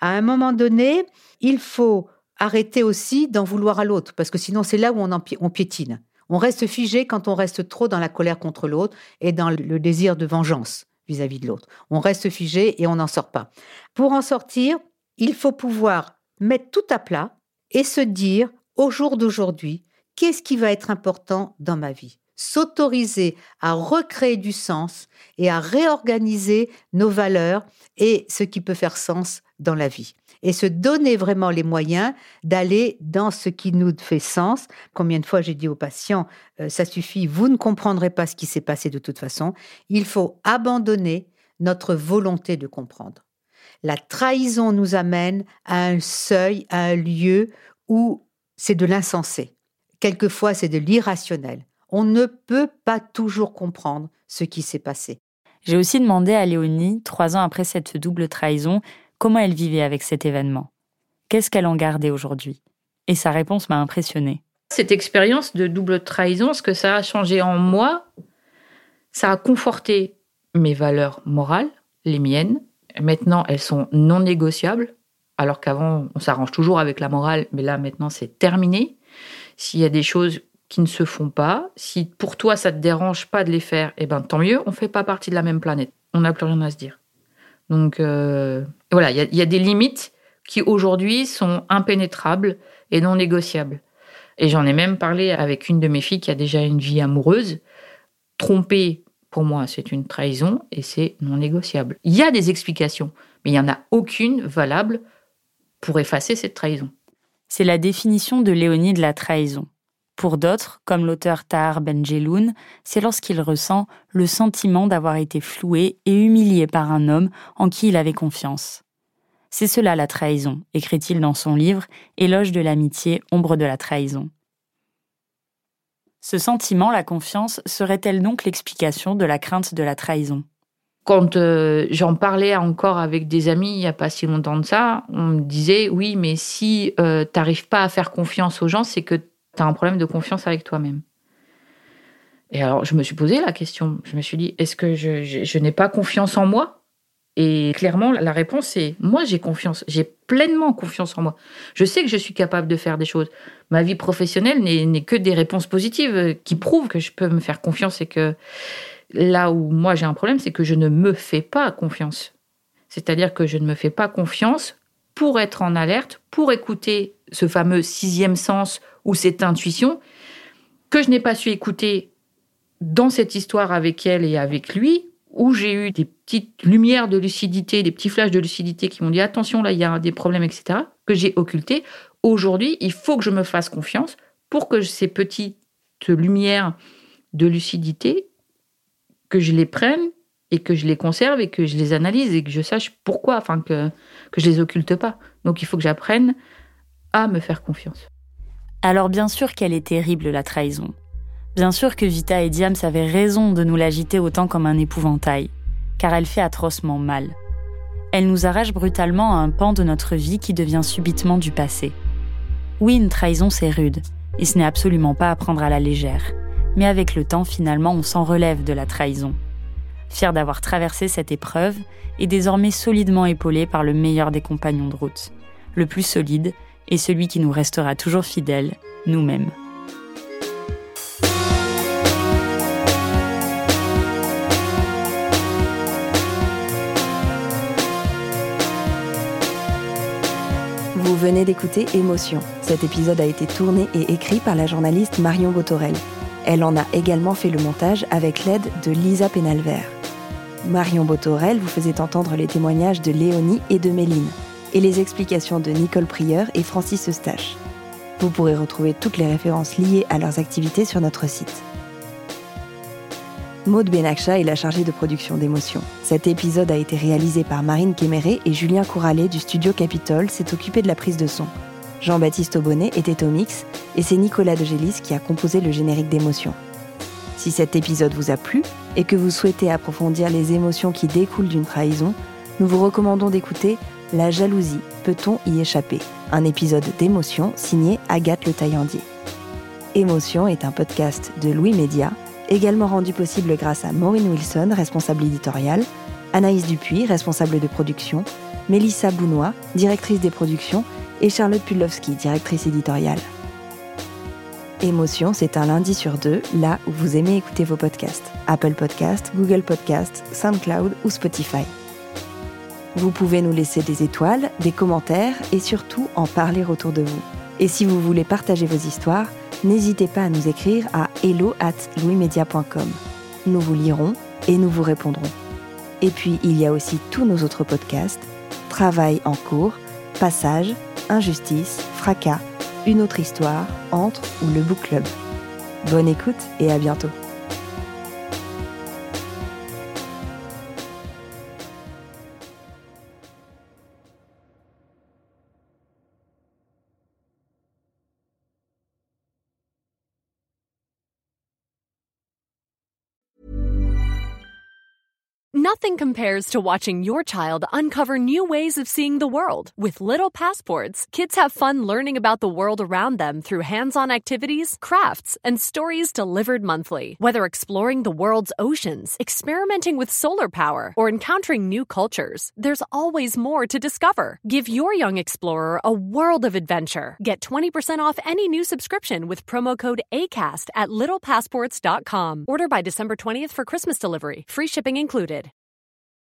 À un moment donné, il faut arrêter aussi d'en vouloir à l'autre, parce que sinon c'est là où on, piétine. On reste figé quand on reste trop dans la colère contre l'autre et dans le désir de vengeance vis-à-vis de l'autre. On reste figé et on n'en sort pas. Pour en sortir, il faut pouvoir mettre tout à plat et se dire, au jour d'aujourd'hui, qu'est-ce qui va être important dans ma vie? S'autoriser à recréer du sens et à réorganiser nos valeurs et ce qui peut faire sens dans la vie. Et se donner vraiment les moyens d'aller dans ce qui nous fait sens. Combien de fois j'ai dit aux patients, euh, ça suffit, vous ne comprendrez pas ce qui s'est passé de toute façon. Il faut abandonner notre volonté de comprendre. La trahison nous amène à un seuil, à un lieu où c'est de l'insensé. Quelquefois, c'est de l'irrationnel. On ne peut pas toujours comprendre ce qui s'est passé. J'ai aussi demandé à Léonie, trois ans après cette double trahison, comment elle vivait avec cet événement? Qu'est-ce qu'elle en gardait aujourd'hui? Et sa réponse m'a impressionnée. Cette expérience de double trahison, ce que ça a changé en moi, ça a conforté mes valeurs morales, les miennes, Maintenant, elles sont non négociables, alors qu'avant, on s'arrange toujours avec la morale, mais là, maintenant, c'est terminé. S'il y a des choses qui ne se font pas, si pour toi, ça te dérange pas de les faire, eh ben, tant mieux, on fait pas partie de la même planète. On n'a plus rien à se dire. Donc, euh, voilà, il y, a des limites qui aujourd'hui sont impénétrables et non négociables. Et j'en ai même parlé avec une de mes filles qui a déjà une vie amoureuse. Trompée pour moi, c'est une trahison et c'est non négociable. Il y a des explications, mais il n'y en a aucune valable pour effacer cette trahison. C'est la définition de Léonie de la trahison. Pour d'autres, comme l'auteur Tahar Benjeloun, c'est lorsqu'il ressent le sentiment d'avoir été floué et humilié par un homme en qui il avait confiance. C'est cela la trahison, écrit-il dans son livre Éloge de l'amitié, ombre de la trahison. Ce sentiment, la confiance, serait-elle donc l'explication de la crainte de la trahison? Quand euh, j'en parlais encore avec des amis il n'y a pas si longtemps de ça, on me disait oui, mais si euh, tu n'arrives pas à faire confiance aux gens, c'est que un problème de confiance avec toi-même. Et alors, je me suis posé la question. Je me suis dit, est-ce que je n'ai pas confiance en moi? Et clairement, la réponse est moi, j'ai confiance, j'ai pleinement confiance en moi. Je sais que je suis capable de faire des choses. Ma vie professionnelle n'est que des réponses positives euh, qui prouvent que je peux me faire confiance et que là où moi j'ai un problème, c'est que je ne me fais pas confiance. C'est-à-dire que je ne me fais pas confiance pour être en alerte, pour écouter ce fameux sixième sens ou cette intuition que je n'ai pas su écouter dans cette histoire avec elle et avec lui, où j'ai eu des petites lumières de lucidité, des petits flashs de lucidité qui m'ont dit attention, là, il y a des problèmes, etc., que j'ai occultés. Aujourd'hui, il faut que je me fasse confiance pour que ces petites lumières de lucidité, que je les prenne et que je les conserve et que je les analyse et que je sache pourquoi, enfin, que, que je les occulte pas. Donc, il faut que j'apprenne à me faire confiance. Alors, bien sûr qu'elle est terrible, la trahison. Bien sûr que Vita et Diams avaient raison de nous l'agiter autant comme un épouvantail, car elle fait atrocement mal. Elle nous arrache brutalement à un pan de notre vie qui devient subitement du passé. Oui, une trahison c'est rude, et ce n'est absolument pas à prendre à la légère. Mais avec le temps, finalement, on s'en relève de la trahison fier d'avoir traversé cette épreuve et désormais solidement épaulé par le meilleur des compagnons de route, le plus solide et celui qui nous restera toujours fidèle, nous-mêmes. Vous venez d'écouter Émotion. Cet épisode a été tourné et écrit par la journaliste Marion Botorel. Elle en a également fait le montage avec l'aide de Lisa Pénalvert. Marion Botorel vous faisait entendre les témoignages de Léonie et de Méline, et les explications de Nicole Prieur et Francis Eustache. Vous pourrez retrouver toutes les références liées à leurs activités sur notre site. Maude Benakcha est la chargée de production d'émotion. Cet épisode a été réalisé par Marine Kéméré et Julien Couralet du studio Capitole s'est occupé de la prise de son. Jean-Baptiste Aubonnet était au mix et c'est Nicolas de Gélis qui a composé le générique d'émotion. Si cet épisode vous a plu et que vous souhaitez approfondir les émotions qui découlent d'une trahison, nous vous recommandons d'écouter La jalousie, peut-on y échapper? Un épisode d'émotion signé Agathe Le Taillandier. Émotion est un podcast de Louis Média également rendu possible grâce à Maureen Wilson, responsable éditoriale, Anaïs Dupuis, responsable de production, Mélissa Bounois, directrice des productions, et Charlotte Pudlowski, directrice éditoriale. Émotion, c'est un lundi sur deux, là où vous aimez écouter vos podcasts. Apple Podcasts, Google Podcasts, SoundCloud ou Spotify. Vous pouvez nous laisser des étoiles, des commentaires et surtout en parler autour de vous. Et si vous voulez partager vos histoires, n'hésitez pas à nous écrire à hello at. Nous vous lirons et nous vous répondrons. Et puis, il y a aussi tous nos autres podcasts Travail en cours, Passage, Injustice, Fracas, Une autre histoire, Entre ou le Book Club. Bonne écoute et à bientôt. Nothing compares to watching your child uncover new ways of seeing the world. With Little Passports, kids have fun learning about the world around them through hands on activities, crafts, and stories delivered monthly. Whether exploring the world's oceans, experimenting with solar power, or encountering new cultures, there's always more to discover. Give your young explorer a world of adventure. Get 20% off any new subscription with promo code ACAST at littlepassports.com. Order by December 20th for Christmas delivery. Free shipping included.